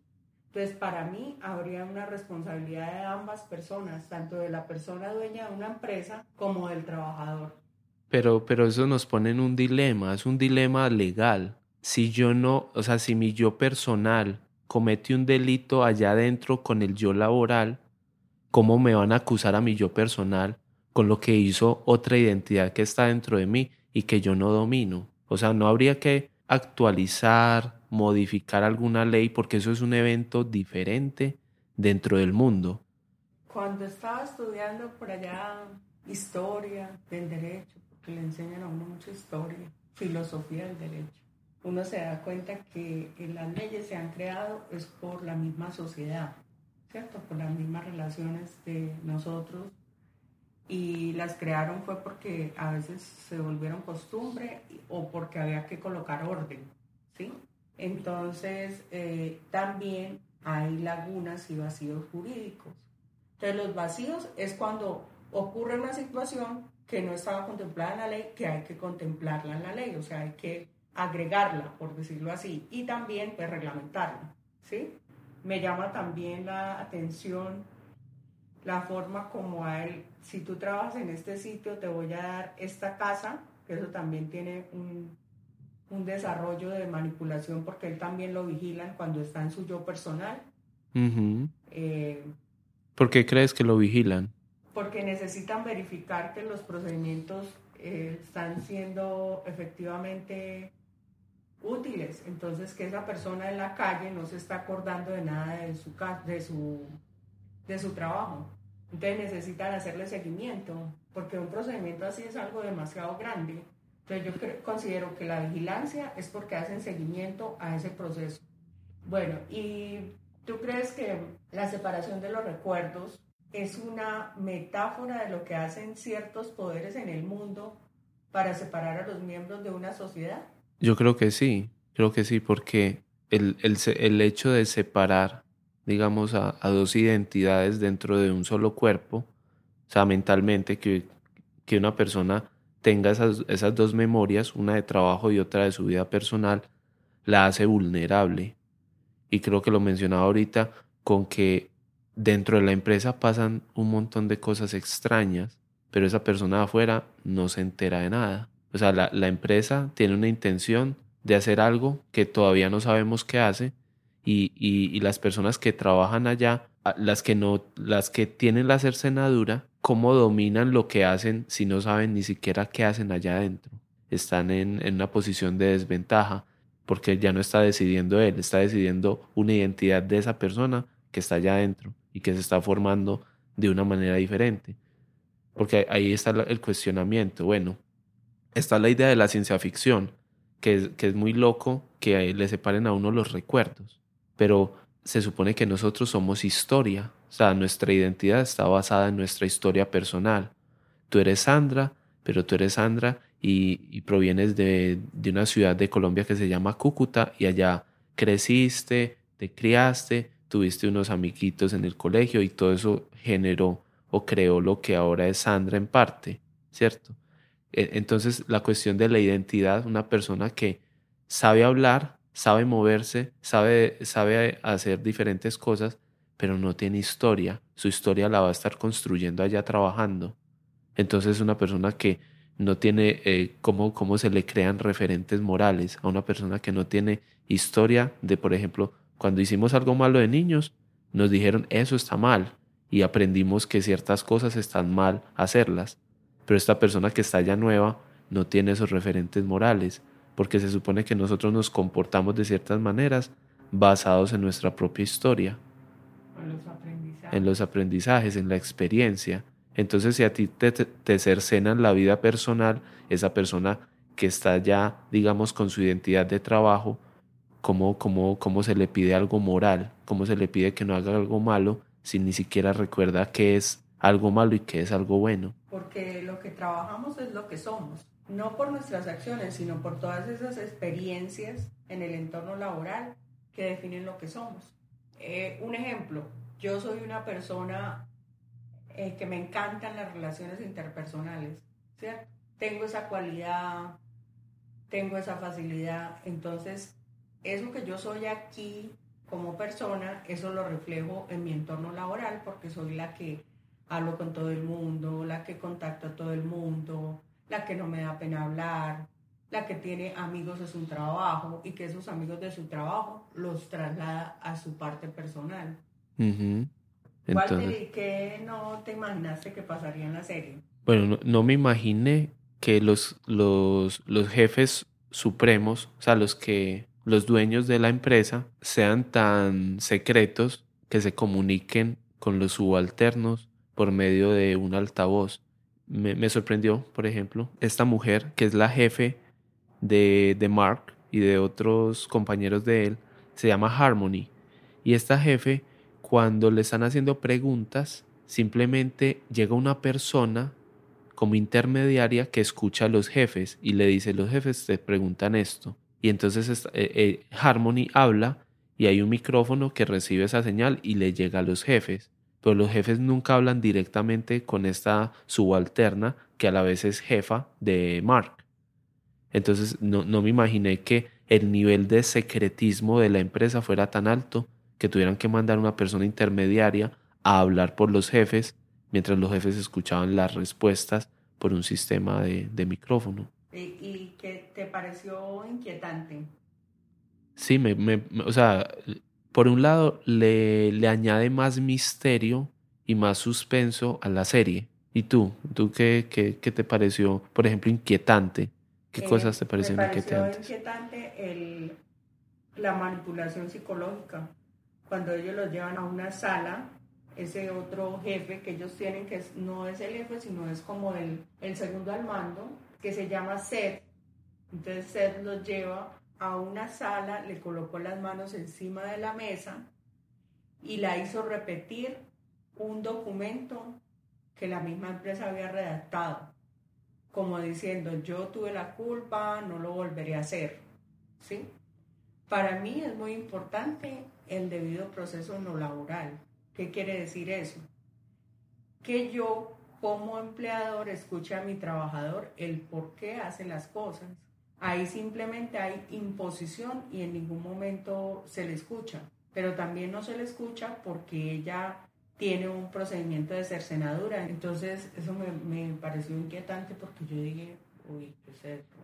Entonces, para mí habría una responsabilidad de ambas personas, tanto de la persona dueña de una empresa como del trabajador. Pero, pero eso nos pone en un dilema, es un dilema legal. Si yo no, o sea, si mi yo personal comete un delito allá adentro con el yo laboral, ¿cómo me van a acusar a mi yo personal con lo que hizo otra identidad que está dentro de mí y que yo no domino? O sea, no habría que actualizar, modificar alguna ley porque eso es un evento diferente dentro del mundo. Cuando estaba estudiando por allá historia del derecho, porque le enseñan a uno mucha historia, filosofía del derecho, uno se da cuenta que las leyes se han creado es por la misma sociedad, ¿cierto? Por las mismas relaciones de nosotros y las crearon fue porque a veces se volvieron costumbre o porque había que colocar orden, ¿sí? Entonces, eh, también hay lagunas y vacíos jurídicos. Entonces, los vacíos es cuando ocurre una situación que no estaba contemplada en la ley, que hay que contemplarla en la ley, o sea, hay que agregarla, por decirlo así, y también pues, reglamentarla, ¿sí? Me llama también la atención la forma como a él, si tú trabajas en este sitio, te voy a dar esta casa, que eso también tiene un, un desarrollo de manipulación porque él también lo vigilan cuando está en su yo personal. Eh, ¿Por qué crees que lo vigilan? Porque necesitan verificar que los procedimientos eh, están siendo efectivamente útiles. Entonces, que esa persona en la calle no se está acordando de nada de su, de su, de su trabajo. Entonces necesitan hacerle seguimiento, porque un procedimiento así es algo demasiado grande entonces yo considero que la vigilancia es porque hacen seguimiento a ese proceso. Bueno, ¿y tú crees que la separación de los recuerdos es una metáfora de lo que hacen ciertos poderes en el mundo para separar a los miembros de una sociedad? Yo creo que sí, creo que sí, porque el, el, el hecho de separar, digamos, a, a, dos identidades dentro de un solo cuerpo, o sea, mentalmente, que, que una persona tenga esas, esas dos memorias, una de trabajo y otra de su vida personal, la hace vulnerable. Y creo que lo mencionaba ahorita con que dentro de la empresa pasan un montón de cosas extrañas, pero esa persona afuera no se entera de nada. O sea, la, la empresa tiene una intención de hacer algo que todavía no sabemos qué hace y, y las personas que trabajan allá, las que no, las que tienen la cercenadura, cómo dominan lo que hacen si no saben ni siquiera qué hacen allá adentro. Están en, una posición de desventaja porque ya no está decidiendo él, está decidiendo una identidad de esa persona que está allá adentro y que se está formando de una manera diferente. Porque ahí está el cuestionamiento. Bueno, está la idea de la ciencia ficción, que es, que es muy loco que le separen a uno los recuerdos, pero se supone que nosotros somos historia, o sea, nuestra identidad está basada en nuestra historia personal. Tú eres Sandra, pero tú eres Sandra y, provienes de, de, una ciudad de Colombia que se llama Cúcuta y allá creciste, te criaste, tuviste unos amiguitos en el colegio y todo eso generó o creó lo que ahora es Sandra en parte, ¿cierto? E, entonces, la cuestión de la identidad, una persona que sabe hablar, sabe moverse, sabe, sabe hacer diferentes cosas, pero no tiene historia. Su historia la va a estar construyendo allá trabajando. Entonces, una persona que no tiene eh, cómo, cómo se le crean referentes morales a una persona que no tiene historia de, por ejemplo, cuando hicimos algo malo de niños, nos dijeron eso está mal y aprendimos que ciertas cosas están mal hacerlas. Pero esta persona que está allá nueva no tiene esos referentes morales, porque se supone que nosotros nos comportamos de ciertas maneras basados en nuestra propia historia, En los aprendizajes. en los aprendizajes, en la experiencia. Entonces, si a ti te, te, te cercenan la vida personal, esa persona que está ya, digamos, con su identidad de trabajo, ¿cómo, cómo, cómo se le pide algo moral? ¿Cómo se le pide que no haga algo malo si ni siquiera recuerda qué es algo malo y qué es algo bueno? Porque lo que trabajamos es lo que somos, no por nuestras acciones, sino por todas esas experiencias en el entorno laboral que definen lo que somos. Eh, un ejemplo, yo soy una persona eh, que me encantan las relaciones interpersonales. Tengo esa cualidad, tengo esa facilidad, entonces eso que yo soy aquí como persona, eso lo reflejo en mi entorno laboral porque soy la que hablo con todo el mundo, la que contacto a todo el mundo, la que no me da pena hablar, la que tiene amigos de su trabajo y que esos amigos de su trabajo los traslada a su parte personal. Ujú. Walter, Entonces, ¿y qué no te imaginaste que pasaría en la serie? bueno, no, no me imaginé que los, los, los jefes supremos, o sea, los que los dueños de la empresa sean tan secretos que se comuniquen con los subalternos por medio de un altavoz. Me, sorprendió, por ejemplo, esta mujer que es la jefe de, de Mark y de otros compañeros de él, se llama Harmony. Y esta jefe, cuando le están haciendo preguntas, simplemente llega una persona como intermediaria que escucha a los jefes y le dice, los jefes te preguntan esto. Y entonces eh, eh, Harmony habla y hay un micrófono que recibe esa señal y le llega a los jefes. Pero los jefes nunca hablan directamente con esta subalterna que a la vez es jefa de Mark. Entonces no, no me imaginé que el nivel de secretismo de la empresa fuera tan alto que tuvieran que mandar una persona intermediaria a hablar por los jefes mientras los jefes escuchaban las respuestas por un sistema de, de micrófono. ¿Y, qué te pareció inquietante? Sí, me, me- me- o sea, por un lado le, le añade más misterio y más suspenso a la serie. ¿Y tú? ¿Tú qué, qué, qué te pareció, por ejemplo, inquietante? ¿Qué Eh, cosas te parecieron Me inquietantes? inquietante el, la manipulación psicológica. Cuando ellos los llevan a una sala, ese otro jefe que ellos tienen, que no es el jefe, sino es como el, el segundo al mando, que se llama Seth. Entonces Seth los lleva a una sala, le colocó las manos encima de la mesa y la hizo repetir un documento que la misma empresa había redactado como diciendo, yo tuve la culpa, no lo volveré a hacer. ¿Sí? Para mí es muy importante el debido proceso en lo laboral. ¿Qué quiere decir eso? Que yo como empleador escuche a mi trabajador el por qué hace las cosas. Ahí simplemente hay imposición y en ningún momento se le escucha. Pero también no se le escucha porque ella tiene un procedimiento de cercenadura. Entonces eso me, me pareció inquietante porque yo dije, uy, ¿qué es esto?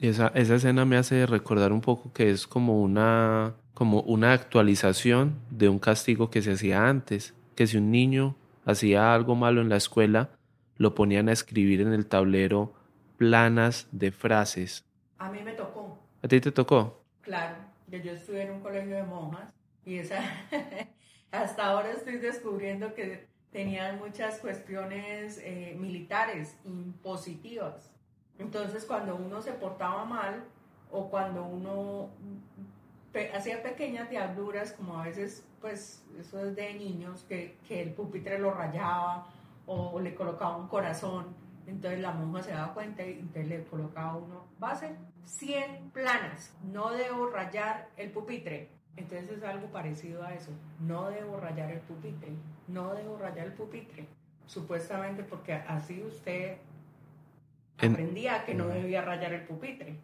Esa, esa escena me hace recordar un poco que es como una, como una actualización de un castigo que se hacía antes, que si un niño hacía algo malo en la escuela, lo ponían a escribir en el tablero planas de frases. A mí me tocó, ¿A ti te tocó? claro, yo estuve en un colegio de monjas y esa, hasta ahora estoy descubriendo que tenían muchas cuestiones eh, militares impositivas. Entonces cuando uno se portaba mal o cuando uno pe- hacía pequeñas diabluras, como a veces, pues eso es de niños, que, que el pupitre lo rayaba o le colocaba un corazón, entonces la monja se daba cuenta y entonces le colocaba uno, va a ser 100 planas, no debo rayar el pupitre. Entonces es algo parecido a eso, no debo rayar el pupitre, no debo rayar el pupitre, supuestamente porque así usted aprendía que no debía rayar el pupitre.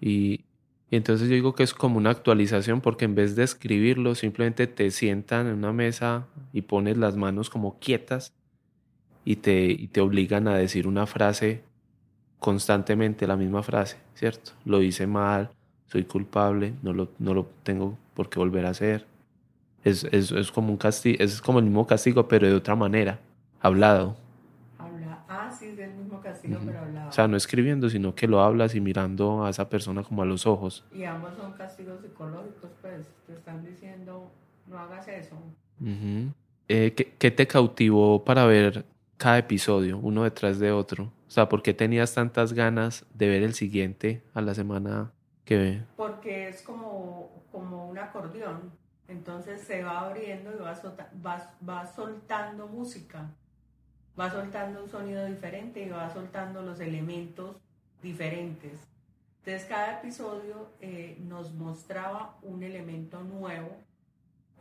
y, entonces yo digo que es como una actualización porque en vez de escribirlo, simplemente te sientan en una mesa y pones las manos como quietas y te, y te obligan a decir una frase constantemente, la misma frase, ¿cierto? Lo hice mal, soy culpable, no lo, no lo tengo por qué volver a hacer. Es, es, es como un castigo, es como el mismo castigo, pero de otra manera, hablado. Ah, sí, es el mismo castigo, pero hablado. O sea, no escribiendo, sino que lo hablas y mirando a esa persona como a los ojos. Y ambos son castigos psicológicos, pues, te están diciendo, no hagas eso. Eh, ¿qué, ¿Qué te cautivó para ver cada episodio, uno detrás de otro? O sea, ¿por qué tenías tantas ganas de ver el siguiente a la semana que ve? Porque es como, como un acordeón entonces se va abriendo y va, va, soltando música, va soltando un sonido diferente y va soltando los elementos diferentes. Entonces cada episodio eh, nos mostraba un elemento nuevo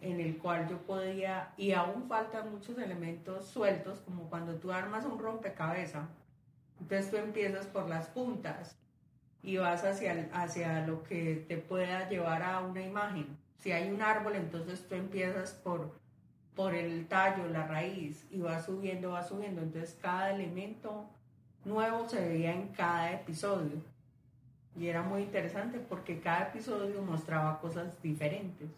en el cual yo podía, y aún faltan muchos elementos sueltos, como cuando tú armas un rompecabezas, entonces tú empiezas por las puntas y vas hacia, hacia lo que te pueda llevar a una imagen. Si hay un árbol, entonces tú empiezas por, por el tallo, la raíz, y vas subiendo, vas subiendo. Entonces cada elemento nuevo se veía en cada episodio. Y era muy interesante porque cada episodio mostraba cosas diferentes.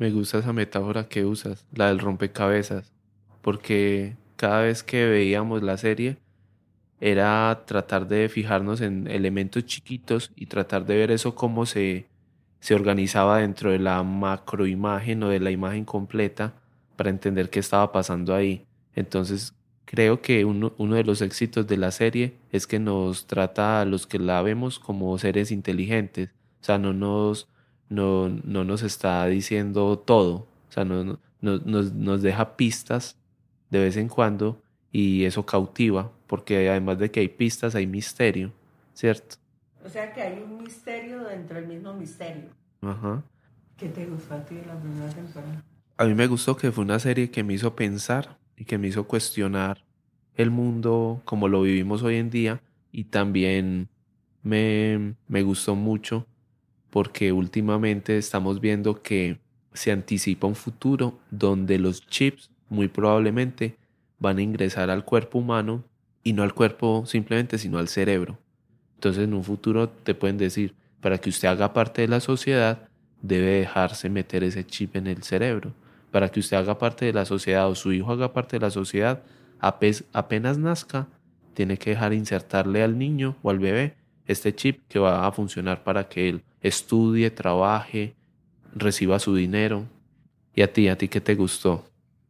Me gusta esa metáfora que usas, la del rompecabezas, porque cada vez que veíamos la serie era tratar de fijarnos en elementos chiquitos y tratar de ver eso cómo se se organizaba dentro de la macroimagen o de la imagen completa para entender qué estaba pasando ahí. Entonces, creo que uno, uno, de los éxitos de la serie es que nos trata a los que la vemos como seres inteligentes. O sea, no nos, no, no nos está diciendo todo. O sea, no, nos, nos deja pistas de vez en cuando y eso cautiva, porque además de que hay pistas, hay misterio, ¿cierto? O sea que hay un misterio dentro del mismo misterio. Ajá. ¿Qué te gustó a ti de la primera temporada? A mí me gustó que fue una serie que me hizo pensar y que me hizo cuestionar el mundo como lo vivimos hoy en día y también me, me gustó mucho porque últimamente estamos viendo que se anticipa un futuro donde los chips muy probablemente van a ingresar al cuerpo humano y no al cuerpo simplemente, sino al cerebro. Entonces en un futuro te pueden decir, para que usted haga parte de la sociedad, debe dejarse meter ese chip en el cerebro. Para que usted haga parte de la sociedad o su hijo haga parte de la sociedad, apenas nazca, tiene que dejar insertarle al niño o al bebé este chip que va a funcionar para que él estudie, trabaje, reciba su dinero. ¿Y a ti, a ti qué te gustó?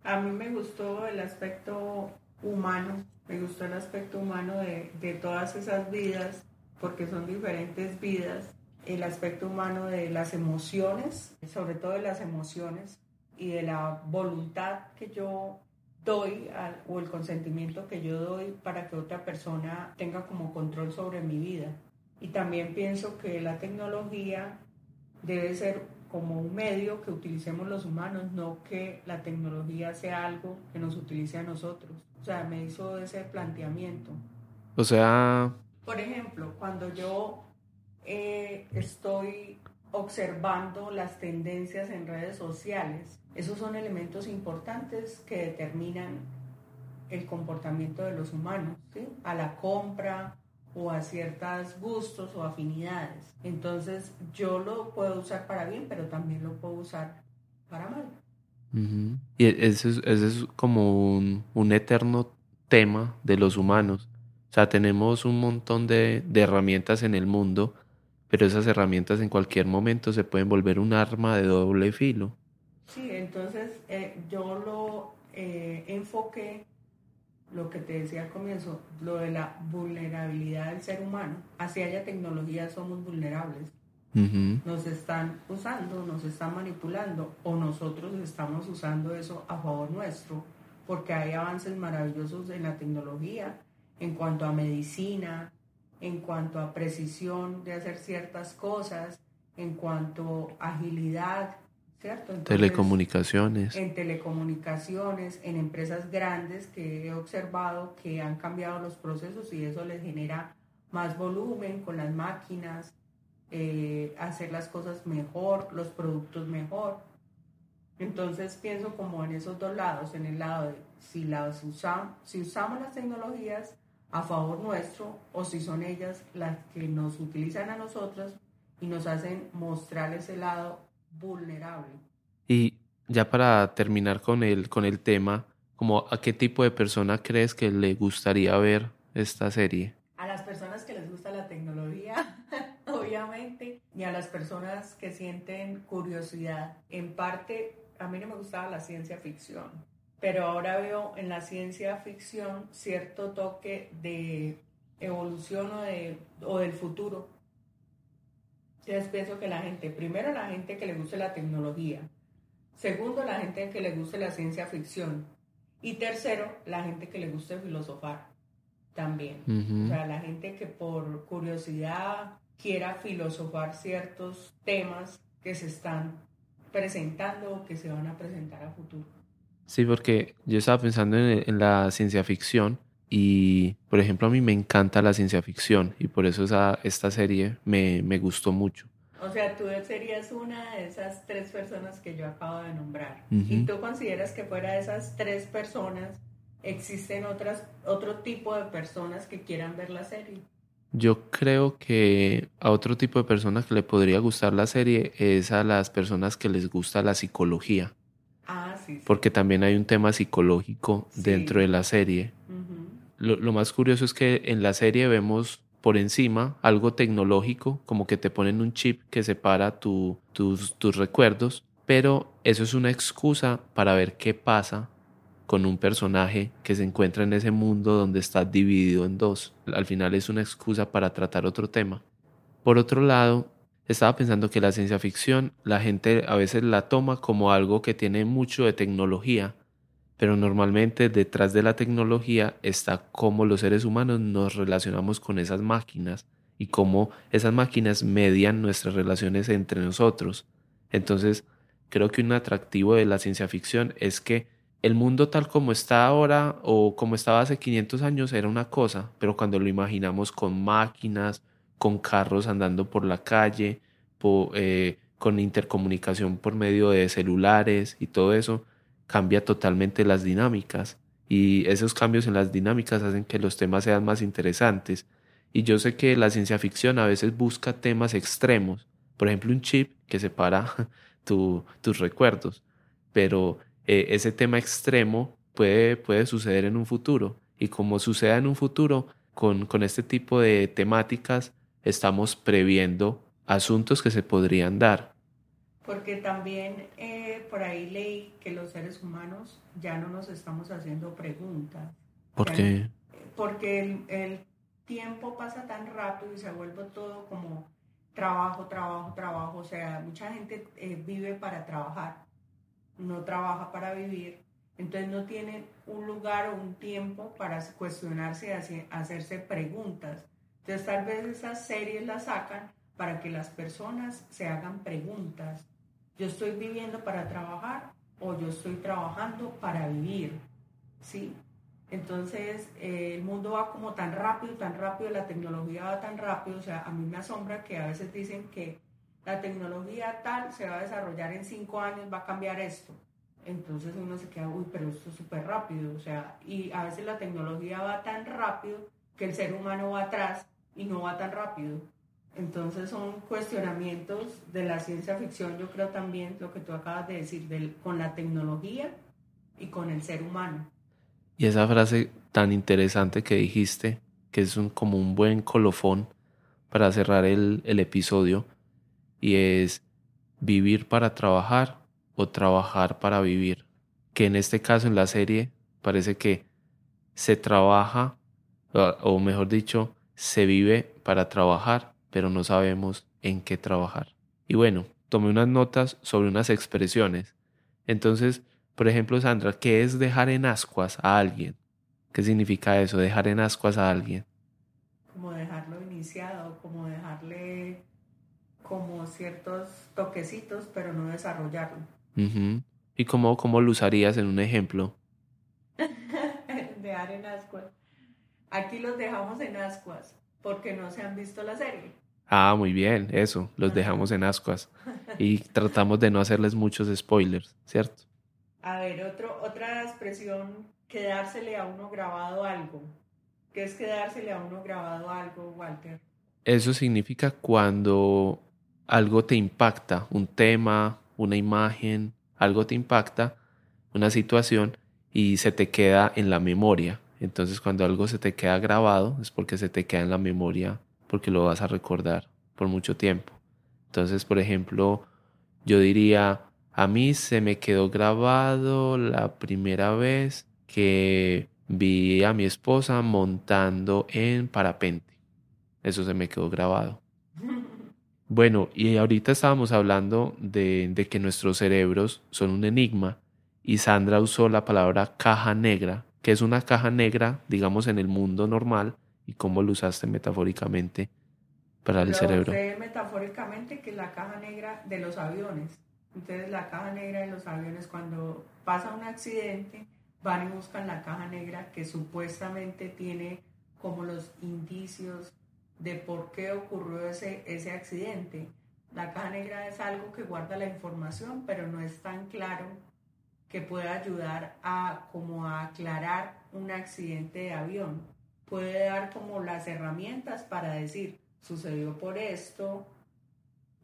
A mí me gustó el aspecto humano, me gustó el aspecto humano de, de todas esas vidas porque son diferentes vidas, el aspecto humano de las emociones, sobre todo de las emociones y de la voluntad que yo doy o el consentimiento que yo doy para que otra persona tenga como control sobre mi vida. Y también pienso que la tecnología debe ser como un medio que utilicemos los humanos, no que la tecnología sea algo que nos utilice a nosotros. O sea, me hizo ese planteamiento. O sea, por ejemplo, cuando yo eh, estoy observando las tendencias en redes sociales, esos son elementos importantes que determinan el comportamiento de los humanos, a la compra o a ciertos gustos o afinidades. Entonces yo lo puedo usar para bien, pero también lo puedo usar para mal. Y ese es, como un, eterno tema de los humanos, o sea, tenemos un montón de, herramientas en el mundo, pero esas herramientas en cualquier momento se pueden volver un arma de doble filo. Sí, entonces eh, yo lo eh, enfoqué, lo que te decía al comienzo, lo de la vulnerabilidad del ser humano. Así haya tecnología, somos vulnerables. Nos están usando, nos están manipulando o nosotros estamos usando eso a favor nuestro, porque hay avances maravillosos en la tecnología en cuanto a medicina, en cuanto a precisión de hacer ciertas cosas, en cuanto a agilidad, ¿cierto? telecomunicaciones. En telecomunicaciones, en empresas grandes que he observado que han cambiado los procesos y eso les genera más volumen con las máquinas, eh, hacer las cosas mejor, los productos mejor. Entonces pienso como en esos dos lados, en el lado de si, las usamos, si usamos las tecnologías a favor nuestro o si son ellas las que nos utilizan a nosotros y nos hacen mostrar ese lado vulnerable. Y ya para terminar con el, con el tema, como ¿a qué tipo de persona crees que le gustaría ver esta serie? A las personas que les gusta la tecnología, obviamente, y a las personas que sienten curiosidad. En parte, a mí no me gustaba la ciencia ficción, pero ahora veo en la ciencia ficción cierto toque de evolución o, de, o del futuro. Entonces pienso que la gente, primero la gente que le guste la tecnología, segundo la gente que le guste la ciencia ficción y tercero la gente que le guste filosofar también. O sea, la gente que por curiosidad quiera filosofar ciertos temas que se están presentando o que se van a presentar a futuro. Sí, porque yo estaba pensando en, la ciencia ficción y, por ejemplo, a mí me encanta la ciencia ficción y por eso esa, esta serie me, me gustó mucho. O sea, tú serías una de esas tres personas que yo acabo de nombrar. ¿Y tú consideras que fuera de esas tres personas existen otras, otro tipo de personas que quieran ver la serie? Yo creo que a otro tipo de personas que le podría gustar la serie es a las personas que les gusta la psicología. Ah, sí. Porque también hay un tema psicológico dentro de la serie. Lo, más curioso es que en la serie vemos por encima algo tecnológico, como que te ponen un chip que separa tus, tus recuerdos, pero eso es una excusa para ver qué pasa con un personaje que se encuentra en ese mundo donde está dividido en dos. Al final es una excusa para tratar otro tema. Por otro lado, estaba pensando que la ciencia ficción la gente a veces la toma como algo que tiene mucho de tecnología, pero normalmente detrás de la tecnología está cómo los seres humanos nos relacionamos con esas máquinas y cómo esas máquinas median nuestras relaciones entre nosotros. Entonces, creo que un atractivo de la ciencia ficción es que el mundo tal como está ahora o como estaba hace 500 años era una cosa, pero cuando lo imaginamos con máquinas, con carros andando por la calle, eh, con intercomunicación por medio de celulares y todo eso, cambia totalmente las dinámicas. Y esos cambios en las dinámicas hacen que los temas sean más interesantes. Y yo sé que la ciencia ficción a veces busca temas extremos, por ejemplo un chip que separa tus recuerdos, pero eh, ese tema extremo puede, puede suceder en un futuro. Y como suceda en un futuro, con, con este tipo de temáticas estamos previendo asuntos que se podrían dar. Porque también eh, por ahí leí que los seres humanos ya no nos estamos haciendo preguntas. ¿Por qué? Porque el, el, tiempo pasa tan rápido y se vuelve todo como trabajo, trabajo, trabajo. O sea, mucha gente eh, vive para trabajar no trabaja para vivir, entonces no tiene un lugar o un tiempo para cuestionarse y hacerse preguntas. Entonces tal vez esas series las sacan para que las personas se hagan preguntas. Yo estoy viviendo para trabajar o yo estoy trabajando para vivir, ¿sí? Entonces eh, el mundo va como tan rápido, tan rápido, la tecnología va tan rápido, o sea, a mí me asombra que a veces dicen que la tecnología tal se va a desarrollar en cinco años, va a cambiar esto. Entonces uno se queda, uy, pero esto es súper rápido, o sea, y a veces la tecnología va tan rápido que el ser humano va atrás y no va tan rápido. Entonces son cuestionamientos de la ciencia ficción, yo creo también lo que tú acabas de decir, con la tecnología y con el ser humano. Y esa frase tan interesante que dijiste, que es un, como un buen colofón para cerrar el, el episodio, y es vivir para trabajar o trabajar para vivir. Que en este caso en la serie parece que se trabaja, o mejor dicho, se vive para trabajar, pero no sabemos en qué trabajar. Y bueno, tomé unas notas sobre unas expresiones. Entonces, por ejemplo, Sandra, ¿qué es dejar en ascuas a alguien? ¿Qué significa eso, dejar en ascuas a alguien? Como dejarlo iniciado, como dejarle como ciertos toquecitos, pero no desarrollarlo. ¿Y cómo, cómo lo usarías en un ejemplo? Dejar en ascuas. Aquí los dejamos en ascuas. Porque no se han visto la serie. Ah, muy bien, eso, los dejamos en ascuas y tratamos de no hacerles muchos spoilers, ¿cierto? A ver, otro, otra expresión, quedársele a uno grabado algo. ¿Qué es quedársele a uno grabado algo, Walter? Eso significa cuando algo te impacta, un tema, una imagen, algo te impacta, una situación y se te queda en la memoria. Entonces cuando algo se te queda grabado es porque se te queda en la memoria porque lo vas a recordar por mucho tiempo. Entonces, por ejemplo, yo diría, a mí se me quedó grabado la primera vez que vi a mi esposa montando en parapente. Eso se me quedó grabado. Bueno, y ahorita estábamos hablando de, de, que nuestros cerebros son un enigma y Sandra usó la palabra caja negra, que es una caja negra, digamos, en el mundo normal, y cómo lo usaste metafóricamente para el cerebro. Usé metafóricamente que la caja negra de los aviones. Entonces la caja negra de los aviones cuando pasa un accidente van y buscan la caja negra que supuestamente tiene como los indicios de por qué ocurrió ese, ese accidente. La caja negra es algo que guarda la información, pero no es tan claro que pueda ayudar a como a aclarar un accidente de avión. Puede dar como las herramientas para decir, sucedió por esto,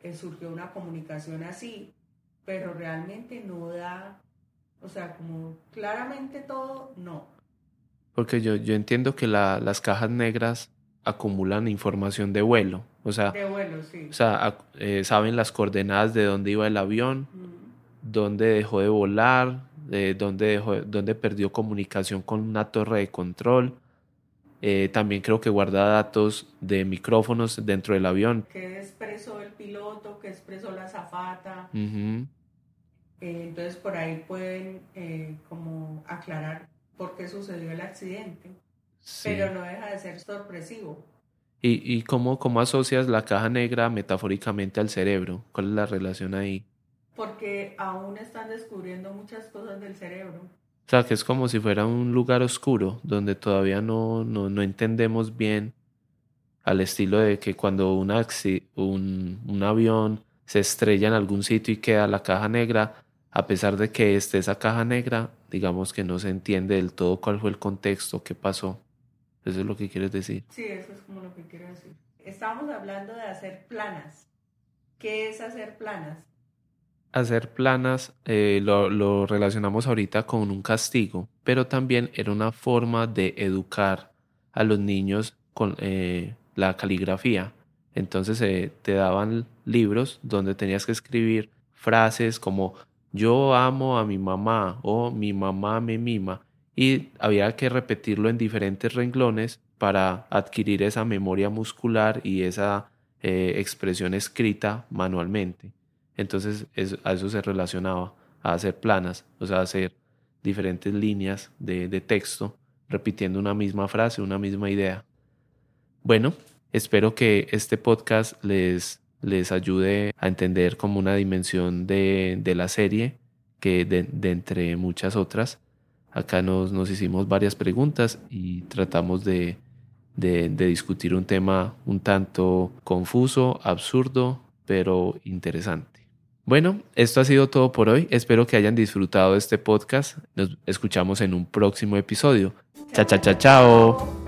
que surgió una comunicación así, pero realmente no da, o sea, como claramente todo, no. Porque yo, yo entiendo que la, las cajas negras acumulan información de vuelo, o sea, de vuelo, sí. o sea eh, saben las coordenadas de dónde iba el avión, dónde dejó de volar, de dónde, dejó, dónde perdió comunicación con una torre de control. Eh, también creo que guarda datos de micrófonos dentro del avión. ¿Qué expresó el piloto? ¿Qué expresó la zafata? eh, entonces por ahí pueden eh, como aclarar por qué sucedió el accidente. Sí. Pero no deja de ser sorpresivo. ¿Y, y cómo, cómo asocias la caja negra metafóricamente al cerebro? ¿Cuál es la relación ahí? Porque aún están descubriendo muchas cosas del cerebro. O sea, que es como si fuera un lugar oscuro donde todavía no, no, no entendemos bien al estilo de que cuando un, un, un avión se estrella en algún sitio y queda la caja negra, a pesar de que esté esa caja negra, digamos que no se entiende del todo cuál fue el contexto, qué pasó. Eso es lo que quieres decir. Sí, eso es como lo que quiero decir. Estamos hablando de hacer planas. ¿Qué es hacer planas? Hacer planas eh, lo, relacionamos ahorita con un castigo, pero también era una forma de educar a los niños con eh, la caligrafía. Entonces eh, te daban libros donde tenías que escribir frases como yo amo a mi mamá o mi mamá me mima y había que repetirlo en diferentes renglones para adquirir esa memoria muscular y esa expresión escrita manualmente. Entonces a eso se relacionaba, a hacer planas, o sea, hacer diferentes líneas de, texto repitiendo una misma frase, una misma idea. Bueno, espero que este podcast les, les ayude a entender como una dimensión de, de la serie, que de, entre muchas otras. Acá nos, nos hicimos varias preguntas y tratamos de, de discutir un tema un tanto confuso, absurdo, pero interesante. Bueno, esto ha sido todo por hoy. Espero que hayan disfrutado de este podcast. Nos escuchamos en un próximo episodio. Chao, chao, chao, chao.